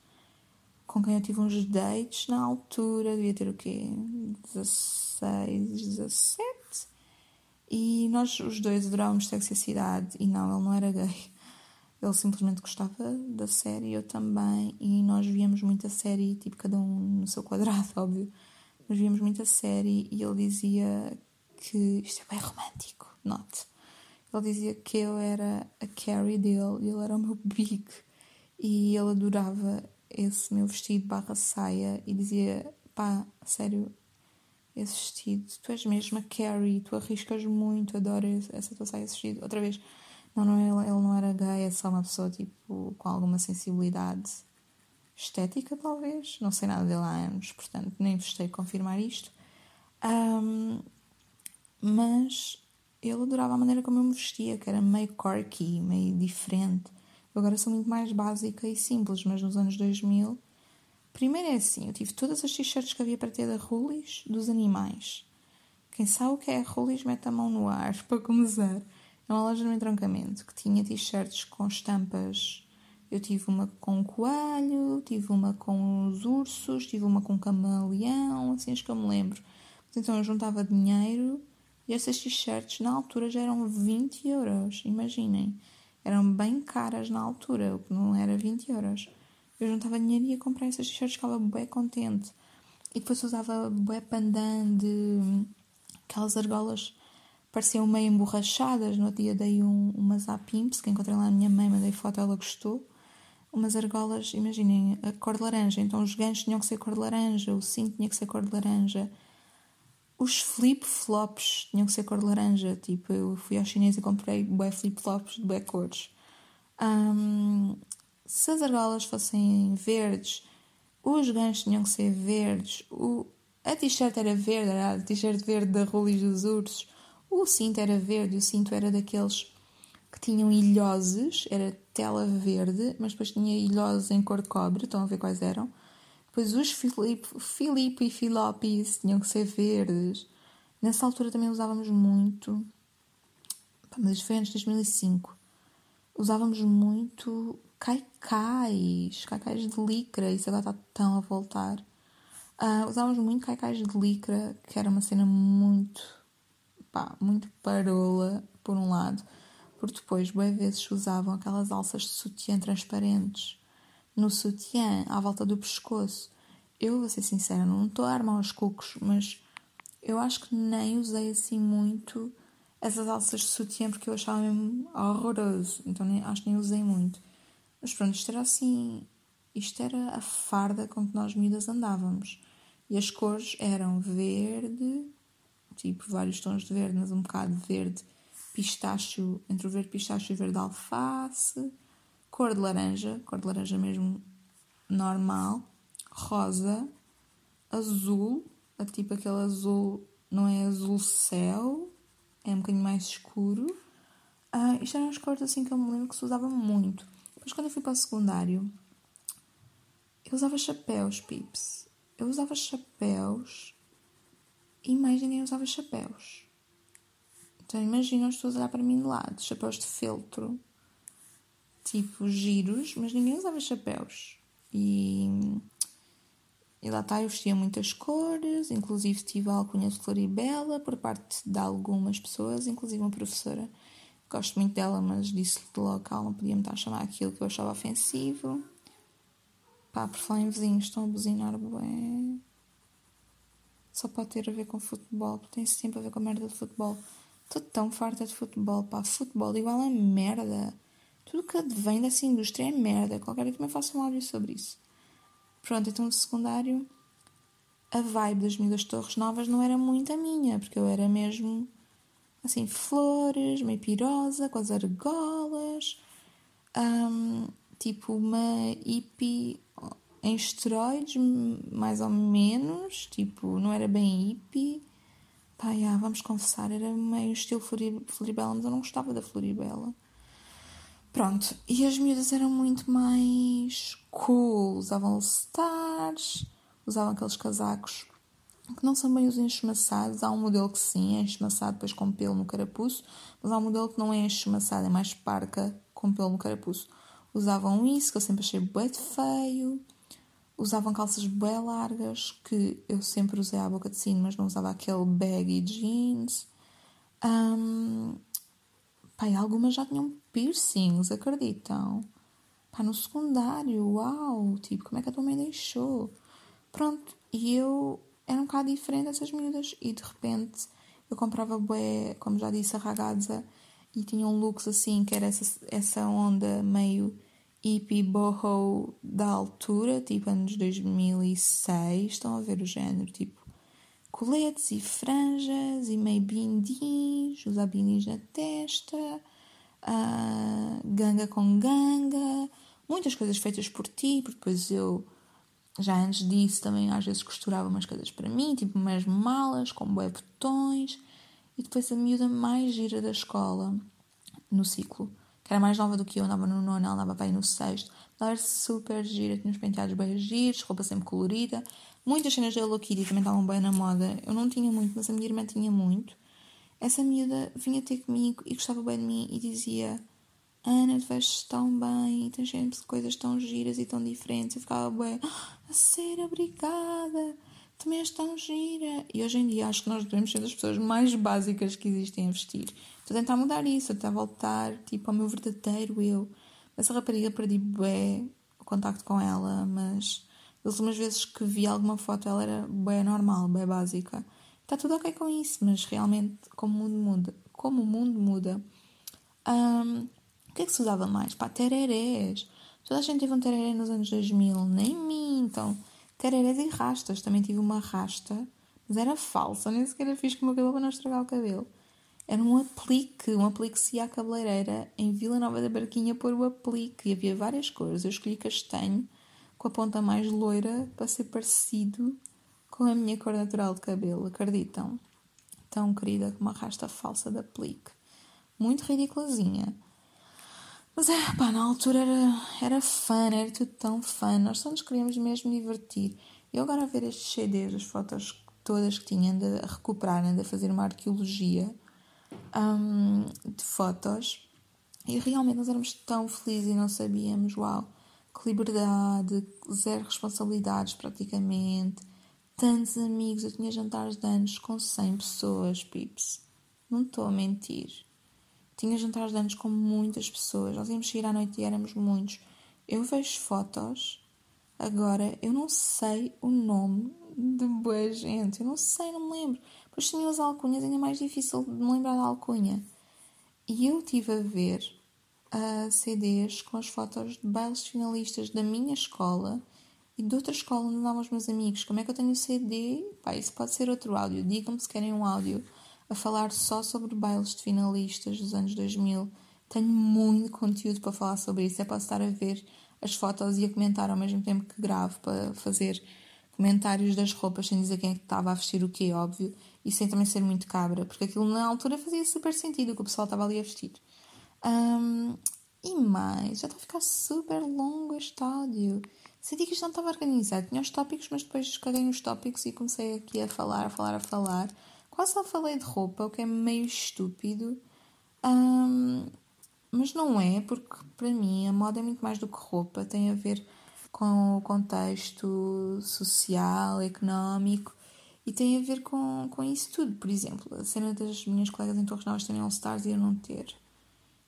com quem eu tive uns dates na altura, devia ter o quê? 16, 17. E nós os dois adorávamos Cidade e não, ele não era gay. Ele simplesmente gostava da série, eu também, e nós víamos muita série, tipo cada um no seu quadrado, óbvio. Mas víamos muita série e ele dizia que isto é bem romântico, note. Ele dizia que eu era a Carrie dele e ele era o meu Big. E ele adorava esse meu vestido barra saia e dizia: pá, sério, esse vestido, tu és mesmo a Carrie, tu arriscas muito, adoro essa tua saia, vestido. Outra vez, não, não, ele, ele não era gay, é só uma pessoa tipo com alguma sensibilidade estética, talvez. Não sei nada dele há anos, portanto, nem vos confirmar isto. Um, mas ele adorava a maneira como eu me vestia, que era meio quirky, meio diferente. Eu agora sou muito mais básica e simples, mas nos anos 2000. Primeiro é assim: eu tive todas as t-shirts que havia para ter da Rulis dos animais. Quem sabe o que é a Rulis, mete a mão no ar para começar. É uma loja no entroncamento que tinha t-shirts com estampas. Eu tive uma com um coelho, tive uma com os ursos, tive uma com um camaleão, assim as que eu me lembro. Então eu juntava dinheiro e essas t-shirts na altura já eram 20 euros, imaginem. Eram bem caras na altura, o que não era 20 euros. Eu juntava dinheiro e ia comprar essas t-shirts, ficava bem contente. E depois usava bué pandan de aquelas argolas pareciam meio emborrachadas. No outro dia dei um, umas à Pimps, que encontrei lá a minha mãe, mandei foto, ela gostou. Umas argolas, imaginem, a cor de laranja. Então os ganchos tinham que ser cor de laranja, o cinto tinha que ser cor de laranja os flip-flops tinham que ser cor de laranja. Tipo, eu fui ao chinês e comprei bué flip-flops de bué cores. Um, se as argolas fossem verdes, os ganchos tinham que ser verdes, o, a t-shirt era verde, era a t-shirt verde da Rulis dos Ursos, o cinto era verde, o cinto era daqueles que tinham ilhoses, era tela verde, mas depois tinha ilhoses em cor de cobre, estão a ver quais eram. Depois os Filipe, Filipe e Filopis tinham que ser verdes. Nessa altura também usávamos muito, mas foi antes de 2005, usávamos muito caicais, caicais de licra, isso agora está tão a voltar. Uh, usávamos muito caicais de licra, que era uma cena muito, pá, muito parola, por um lado, porque depois, boas vezes, usavam aquelas alças de sutiã transparentes no sutiã, à volta do pescoço. Eu vou ser sincera, não estou a armar os cucos, mas eu acho que nem usei assim muito essas alças de sutiã porque eu achava mesmo horroroso, então nem, acho que nem usei muito. Mas pronto, isto era assim, isto era a farda com que nós miúdas andávamos. E as cores eram verde, tipo vários tons de verde, mas um bocado de verde pistacho, entre o verde pistacho e o verde alface, cor de laranja, cor de laranja mesmo normal, rosa, azul, a tipo aquele azul, não é azul céu, é um bocadinho mais escuro. Ah, isto eram as cores assim que eu me lembro que se usava muito. Depois quando eu fui para o secundário, eu usava chapéus, pips. Eu usava chapéus e mais ninguém usava chapéus. Então imagina as pessoas olhar para mim de lado, chapéus de feltro, tipo giros, mas ninguém usava chapéus. E, e lá está, eu vestia muitas cores, inclusive tive a alcunha de Floribela por parte de algumas pessoas, inclusive uma professora Gosto muito dela, mas disse-lhe de logo que ela não podia me estar a chamar aquilo que eu achava ofensivo. Pá, por falar em vizinhos, estão a buzinar bué. Só pode ter a ver com futebol, tem sempre a ver com a merda de futebol. Estou tão farta de futebol, pá. Futebol igual a merda. Tudo que vem dessa indústria é merda. Qualquer dia também faço um áudio sobre isso. Pronto, então no secundário, a vibe das miúdas Torres Novas não era muito a minha, porque eu era mesmo assim, flores, meio pirosa, com as argolas, um, tipo uma hippie em esteroides, mais ou menos, tipo, não era bem hippie. Pá, vamos confessar, era meio estilo Floribela, mas eu não gostava da Floribela. Pronto, e as miúdas eram muito mais cool, usavam stars, usavam aqueles casacos que não são bem os enchumaçados. Há um modelo que sim, é enchumaçado depois com pelo no carapuço, mas há um modelo que não é enchumaçado, é mais parca com pelo no carapuço. Usavam isso, que eu sempre achei bué feio. Usavam calças bué largas, que eu sempre usei à boca de sino, mas não usava aquele baggy jeans. Um, pai, algumas já tinham piercings, acreditam? Pá, no secundário, uau! Tipo, como é que a tua mãe deixou? Pronto, e eu era um bocado diferente dessas miúdas. E de repente eu comprava bué, como já disse, a ragazza e tinham looks assim, que era essa, essa onda meio hippie boho da altura, tipo anos 2006, estão a ver o género, tipo coletes e franjas e meio bindins, usar bindins na testa, uh, ganga com ganga, muitas coisas feitas por ti, porque depois eu já antes disso também às vezes costurava umas coisas para mim, tipo umas malas com bué botões. E depois a miúda mais gira da escola, no ciclo, que era mais nova do que eu, andava no nono, ela andava aí no sexto. Ela era super gira, tinha uns penteados bem giros, roupa sempre colorida. Muitas cenas da Hello Kitty também estavam bem na moda. Eu não tinha muito, mas a minha irmã tinha muito. Essa miúda vinha ter comigo e gostava bem de mim e dizia Ana, tu vestes tão bem e tens sempre coisas tão giras e tão diferentes. Eu ficava bem, ah, a sério, obrigada, também és tão gira. E hoje em dia acho que nós devemos ser das pessoas mais básicas que existem a vestir. Estou a tentar mudar isso, até voltar tipo, ao meu verdadeiro eu. Essa rapariga perdi bem o contacto com ela, mas das últimas vezes que vi alguma foto ela era bem normal, bem básica. Está tudo ok com isso, mas realmente como o mundo muda, como o mundo muda. Que é que se usava mais? Pá, tererés. Toda a gente teve um tereré nos anos 2000, nem mim, então. Tererés e rastas. Também tive uma rasta, mas era falsa, nem sequer fiz com o meu cabelo para não estragar o cabelo. Era um aplique, um aplique se à cabeleireira em Vila Nova da Barquinha pôr o aplique. E havia várias cores. Eu escolhi castanho com a ponta mais loira para ser parecido com a minha cor natural de cabelo, acreditam? Tão querida como uma rasta falsa da aplique. Muito ridiculazinha. Mas é, pá, na altura era, era fã, era tudo tão fã. Nós só nos queríamos mesmo divertir. E agora a ver estes CDs, as fotos todas que tinha, a recuperar, a fazer uma arqueologia um, de fotos. E realmente nós éramos tão felizes e não sabíamos, uau, que liberdade, zero responsabilidades praticamente, tantos amigos. Eu tinha jantares de anos com 100 pessoas, pips. Não estou a mentir. Tinha jantares de anos com muitas pessoas. Nós íamos sair à noite e éramos muitos. Eu vejo fotos, agora eu não sei o nome de boa gente. Eu não sei, não me lembro. Depois tinha as alcunhas, ainda mais difícil de me lembrar da alcunha. E eu tive a ver uh, CDs com as fotos de bailes finalistas da minha escola e de outra escola onde andavam os meus amigos. Como é que eu tenho CD? Pá, isso pode ser outro áudio. Digam-me se querem um áudio a falar só sobre bailes de finalistas dos anos 2000. Tenho muito conteúdo para falar sobre isso. É para estar a ver as fotos e a comentar ao mesmo tempo que gravo para fazer comentários das roupas sem dizer quem é que estava a vestir o que, óbvio, e sem também ser muito cabra, porque aquilo na altura fazia super sentido o que o pessoal estava ali a vestir. Um, e mais, já está a ficar super longo este áudio. Senti que isto não estava organizado. Tinha os tópicos, mas depois caguei os tópicos e comecei aqui a falar, a falar, a falar. Quase só falei de roupa, o que é meio estúpido. Mas não é, porque para mim a moda é muito mais do que roupa. Tem a ver com o contexto social, económico e tem a ver com, com isso tudo. Por exemplo, a cena das minhas colegas em Torres Novas terem All-Stars e eu não ter.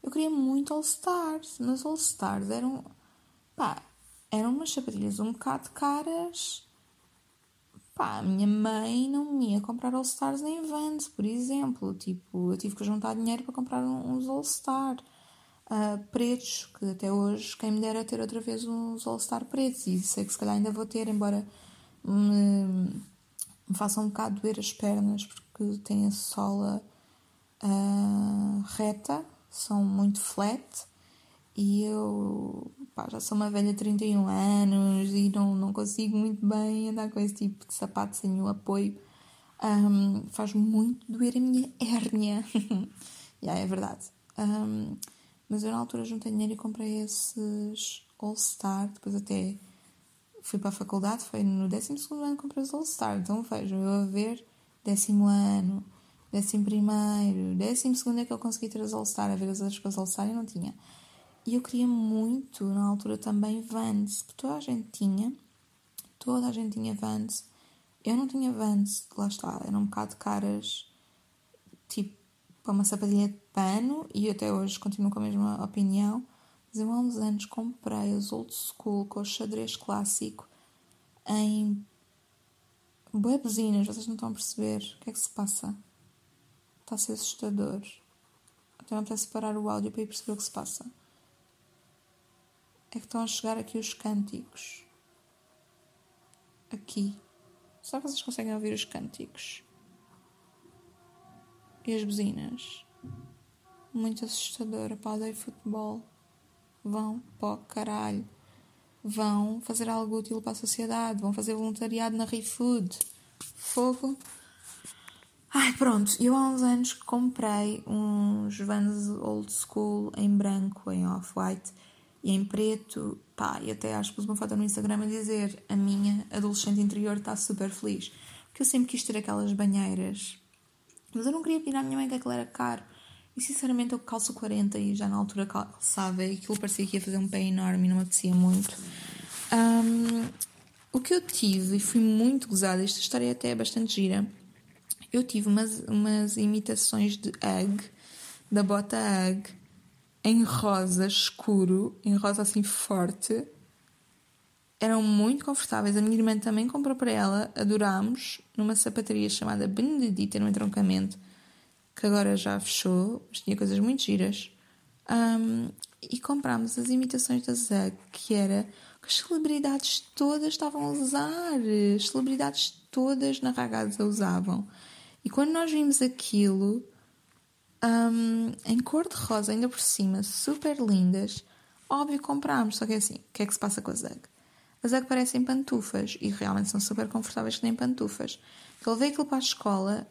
Eu queria muito All-Stars, mas All-Stars eram. pá, eram umas sapatilhas um bocado caras. Pá, a minha mãe não me ia comprar All-Stars nem Vans, por exemplo. Tipo, eu tive que juntar dinheiro para comprar uns All-Star uh, pretos, que até hoje, quem me dera ter outra vez uns All-Star pretos, e sei que se calhar ainda vou ter, embora me, me façam um bocado doer as pernas, porque têm a sola uh, reta, são muito flat, e eu pá, já sou uma velha de 31 anos e não, não consigo muito bem andar com esse tipo de sapato sem o apoio. Um, faz muito doer a minha hérnia. yeah, é verdade. Um, mas eu na altura juntei dinheiro e comprei esses All-Star. Depois até fui para a faculdade, foi no 12 ano que comprei os All-Star. Então vejam, eu a ver décimo ano, décimo primeiro, décimo segundo é que eu consegui ter os All-Star, a ver as outras coisas All-Star e não tinha. E eu queria muito, na altura também, Vans, que toda a gente tinha. Toda a gente tinha Vans. Eu não tinha Vans, lá está, eram um bocado caras, tipo, para uma sapatilha de pano, e até hoje continuo com a mesma opinião. Mas eu há uns anos comprei os old school com o xadrez clássico em buzinas, vocês não estão a perceber o que é que se passa. Está a ser assustador. Até não apetece separar o áudio para ir perceber o que se passa é que estão a chegar aqui os cânticos. Aqui. Que vocês conseguem ouvir os cânticos? E as buzinas? Muito assustadora. Pá, de futebol. Vão o caralho. Vão fazer algo útil para a sociedade. Vão fazer voluntariado na ReFood. Fogo. Ai, pronto. Eu há uns anos comprei uns Vans old school em branco, em off-white e em preto, pá, e até acho que pus uma foto no Instagram a dizer a minha adolescente interior está super feliz. Porque eu sempre quis ter aquelas banheiras, mas eu não queria pedir à minha mãe que aquilo era caro. E sinceramente eu calço 40 e já na altura calçava e aquilo parecia que ia fazer um pé enorme e não me apetecia muito. Um, o que eu tive, e fui muito gozada, esta história até é bastante gira. Eu tive umas, umas imitações de Ugg, da bota Ugg, em rosa escuro, em rosa assim forte. Eram muito confortáveis. A minha irmã também comprou para ela. Adorámos numa sapataria chamada Benedita no entroncamento, que agora já fechou, mas tinha coisas muito giras. Um, e comprámos as imitações da Zug, que era que as celebridades todas estavam a usar. As celebridades todas na ragazza usavam. E quando nós vimos aquilo, um, em cor de rosa, ainda por cima, super lindas. Óbvio comprámos, só que é assim, o que é que se passa com a Zeg? A Zeg parecem pantufas e realmente são super confortáveis que nem pantufas. Eu levei aquilo para a escola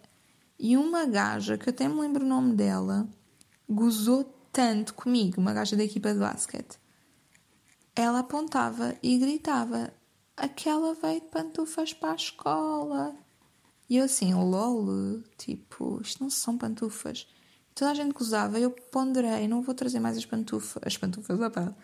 e uma gaja, que eu até me lembro o nome dela, gozou tanto comigo, uma gaja da equipa de basquete. Ela apontava e gritava: Aquela veio de pantufas para a escola. E eu assim, lol, tipo, isto não são pantufas. Toda a gente gozava, eu ponderei, não vou trazer mais as pantufas, as pantufas, opa,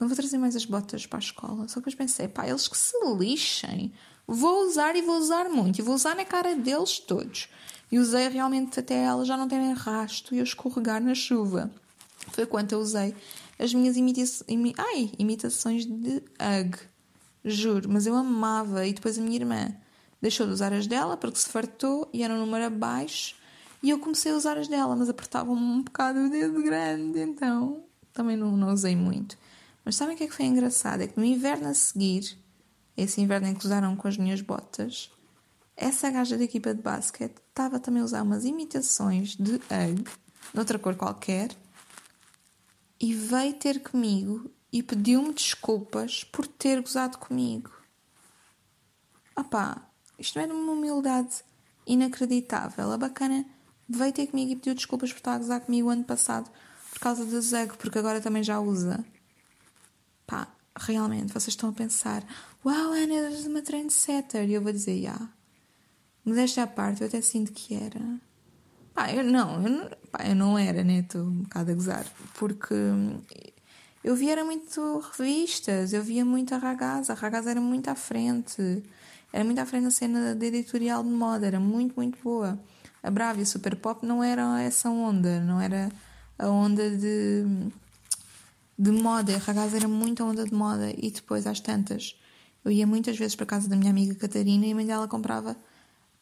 não vou trazer mais as botas para a escola. Só que depois pensei, pá, eles que se lixem. Vou usar e vou usar muito, e vou usar na cara deles todos. E usei realmente até elas já não terem rasto e eu escorregar na chuva. Foi quando eu usei as minhas imita imi ai, imitações de UGG. Juro, mas eu amava. E depois a minha irmã deixou de usar as dela porque se fartou e era um número abaixo. E eu comecei a usar as dela, mas apertava-me um bocado o dedo grande, então também não, não usei muito. Mas sabem o que é que foi engraçado? É que no inverno a seguir, esse inverno em que usaram com as minhas botas, essa gaja da equipa de basquete estava também a usar umas imitações de UGG, noutra cor qualquer, e veio ter comigo e pediu-me desculpas por ter gozado comigo. Opá, isto é de uma humildade inacreditável. A bacana veio ter comigo e pediu desculpas por estar a gozar comigo ano passado por causa do Zeg, porque agora também já usa. Pá, realmente, vocês estão a pensar: Uau, Ana, és uma trendsetter. E eu vou dizer: Já. Yeah. Mas esta parte eu até sinto que era. Pá, eu não, eu não, pá, eu não era, né? Estou um bocado a gozar. Porque eu via era muito revistas, eu via muito a Ragaz. A Ragaz era muito à frente. Era muito à frente na cena de editorial de moda, era muito, muito boa. A Brava e a Super Pop não eram essa onda, não era a onda de, de moda. A Ragaz era muito a onda de moda. E depois, às tantas, eu ia muitas vezes para casa da minha amiga Catarina e a mãe dela comprava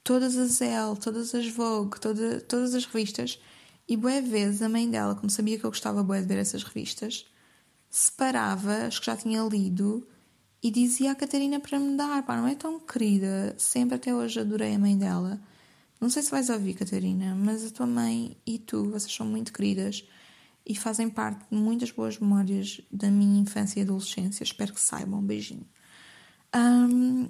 todas as Elle, todas as Vogue, toda, todas as revistas. E boé vezes a mãe dela, como sabia que eu gostava boé de ver essas revistas, separava as que já tinha lido e dizia à Catarina para me dar. Pá, não é tão querida. Sempre até hoje adorei a mãe dela. Não sei se vais ouvir, Catarina, mas a tua mãe e tu, vocês são muito queridas e fazem parte de muitas boas memórias da minha infância e adolescência. Espero que saibam. Um beijinho. Um,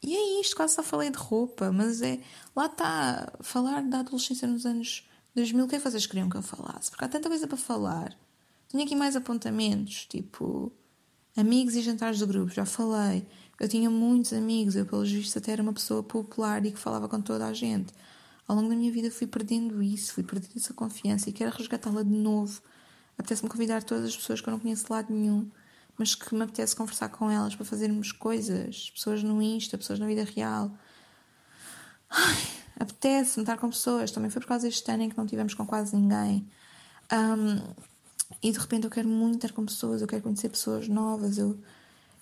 e é isto, quase só falei de roupa, mas é. Lá está, falar da adolescência nos anos 2000, o que é que vocês queriam que eu falasse? Porque há tanta coisa para falar. Tenho aqui mais apontamentos, tipo. Amigos e jantares de grupo, já falei. Eu tinha muitos amigos, eu, pelos vistos, até era uma pessoa popular e que falava com toda a gente. Ao longo da minha vida fui perdendo isso, fui perdendo essa confiança e quero resgatá-la de novo. Apetece-me convidar todas as pessoas que eu não conheço de lado nenhum mas que me apetece conversar com elas para fazermos coisas, pessoas no Insta, pessoas na vida real. apetece-me estar com pessoas. Também foi por causa deste ano em que não tivemos com quase ninguém. Um, e de repente eu quero muito estar com pessoas, eu quero conhecer pessoas novas. Eu,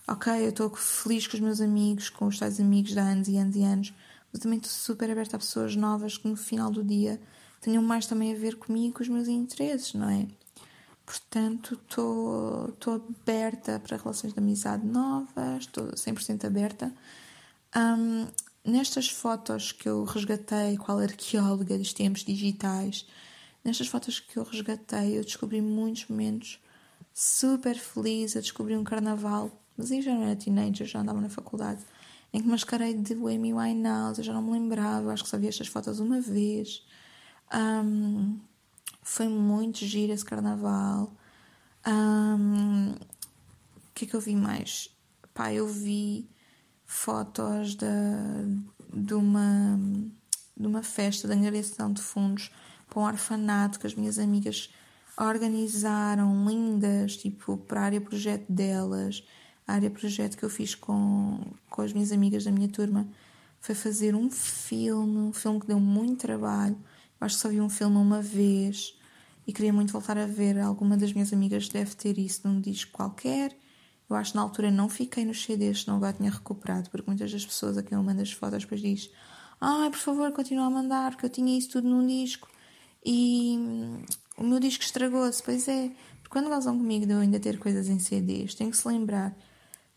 ok, eu estou feliz com os meus amigos, com os tais amigos de anos e anos e anos, mas também estou super aberta a pessoas novas que no final do dia tenham mais também a ver comigo, com os meus interesses, não é? Portanto, estou aberta para relações de amizade novas, estou 100% aberta. Um, nestas fotos que eu resgatei, qual arqueóloga dos tempos digitais, nestas fotos que eu resgatei, eu descobri muitos momentos super felizes. Eu descobri um carnaval, mas eu já não era teenager, já andava na faculdade, em que mascarei de Amy Winehouse, eu já não me lembrava, acho que só vi estas fotos uma vez. Um, foi muito giro esse carnaval. Um, o que é que eu vi mais? Pá, eu vi fotos de, de, uma, de uma festa de angariação de fundos para um orfanato que as minhas amigas organizaram, lindas, tipo, para a área projeto delas. A área projeto que eu fiz com, com as minhas amigas da minha turma foi fazer um filme, um filme que deu muito trabalho acho que só vi um filme uma vez e queria muito voltar a ver. Alguma das minhas amigas deve ter isso num disco qualquer. Eu acho que na altura não fiquei nos CDs, não agora tinha recuperado, porque muitas das pessoas a quem eu mando as fotos depois diz ai, por favor, continua a mandar, porque eu tinha isso tudo num disco e hum, o meu disco estragou-se. Pois é, porque quando gozam comigo de eu ainda ter coisas em CDs, tenho que se lembrar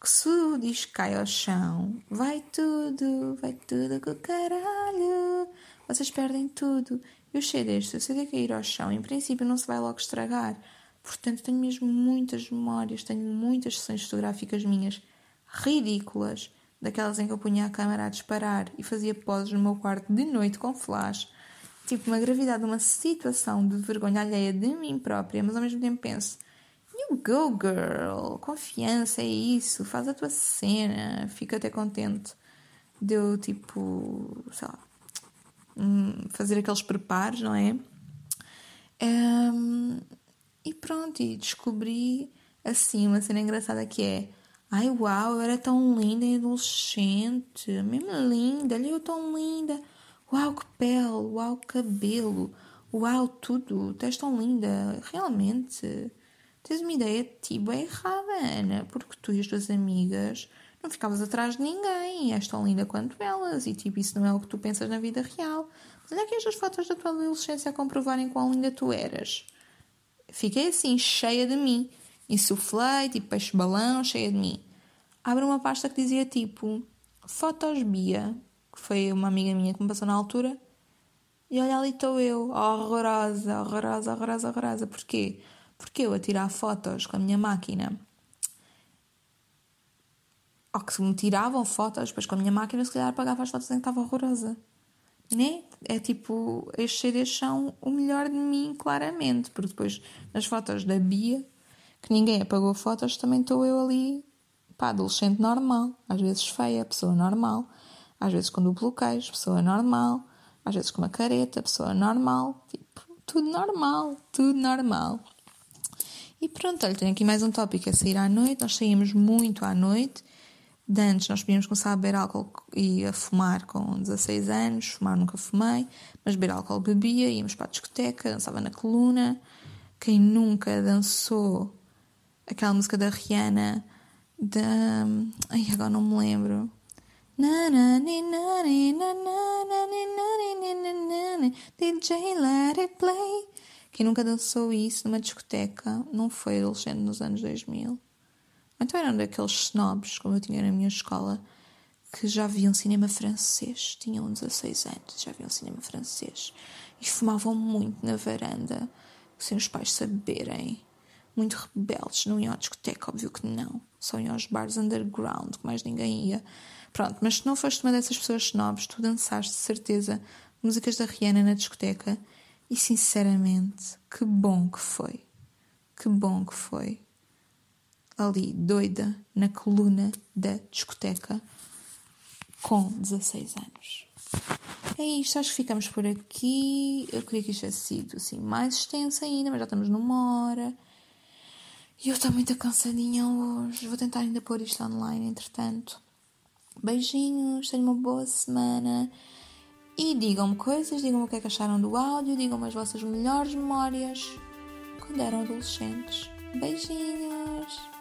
que se o disco cai ao chão, vai tudo, vai tudo com caralho. vocês perdem tudo. E os CDs, se o CD cair ao chão, em princípio não se vai logo estragar. Portanto, tenho mesmo muitas memórias, tenho muitas sessões fotográficas minhas ridículas, daquelas em que eu punha a câmera a disparar e fazia poses no meu quarto de noite com flash. Tipo, uma gravidade, uma situação de vergonha alheia de mim própria, mas ao mesmo tempo penso: go, girl, confiança, é isso, faz a tua cena, fica até contente. Deu tipo, sei lá, hum, fazer aqueles preparos, não é? Um, e pronto, e descobri assim uma cena engraçada que é Ai uau, eu era tão linda e adolescente, mesmo linda, olha eu tão linda. Uau, que pele, uau, cabelo, uau, tudo, tu és tão linda, realmente. Tens uma ideia de ti bem errada, Ana, porque tu e as tuas amigas não ficavas atrás de ninguém, és tão linda quanto elas, e tipo, isso não é o que tu pensas na vida real. Mas olha aqui estas fotos da tua adolescência a comprovarem quão linda tu eras. Fiquei assim, cheia de mim. Insuflei, tipo peixe-balão, cheia de mim. Abro uma pasta que dizia tipo Fotos Bia, que foi uma amiga minha que me passou na altura. E olha ali estou eu, horrorosa, horrorosa, horrorosa, horrorosa. Porquê? Porque eu a tirar fotos com a minha máquina. Ou que se me tiravam fotos, depois com a minha máquina, se calhar apagava as fotos em que estava horrorosa né? É tipo, estes CDs são o melhor de mim, claramente, porque depois nas fotos da Bia, que ninguém apagou fotos, também estou eu ali, pá, adolescente normal, às vezes feia, pessoa normal, às vezes com duplo queijo, pessoa normal, às vezes com uma careta, pessoa normal, tipo, tudo normal, tudo normal. E pronto, olha, tenho aqui mais um tópico, é sair à noite, nós saímos muito à noite, de antes nós podíamos começar a beber álcool e a fumar com 16 anos, fumar nunca fumei, mas beber álcool bebia, íamos para a discoteca, dançava na coluna. Quem nunca dançou aquela música da Rihanna, da. Ai, agora não me lembro. DJ Let It Play. Quem nunca dançou isso numa discoteca não foi adolescente nos anos 2000. Então eram daqueles snobs, como eu tinha na minha escola, que já viam cinema francês, tinham 16 anos, já viam cinema francês e fumavam muito na varanda, sem os pais saberem. Muito rebeldes, não iam à discoteca, óbvio que não. Só iam aos bars underground, que mais ninguém ia. Pronto, mas se não foste uma dessas pessoas snobs, tu dançaste de certeza músicas da Rihanna na discoteca e sinceramente, que bom que foi. Que bom que foi ali doida na coluna da discoteca com 16 anos. É isto, acho que ficamos por aqui. Eu queria que isto tivesse sido assim, mais extenso ainda, mas já estamos numa hora. E eu estou muito cansadinha hoje. Vou tentar ainda pôr isto online, entretanto. Beijinhos, tenham uma boa semana. E digam-me coisas, digam-me o que é que acharam do áudio, digam-me as vossas melhores memórias quando eram adolescentes. Beijinhos!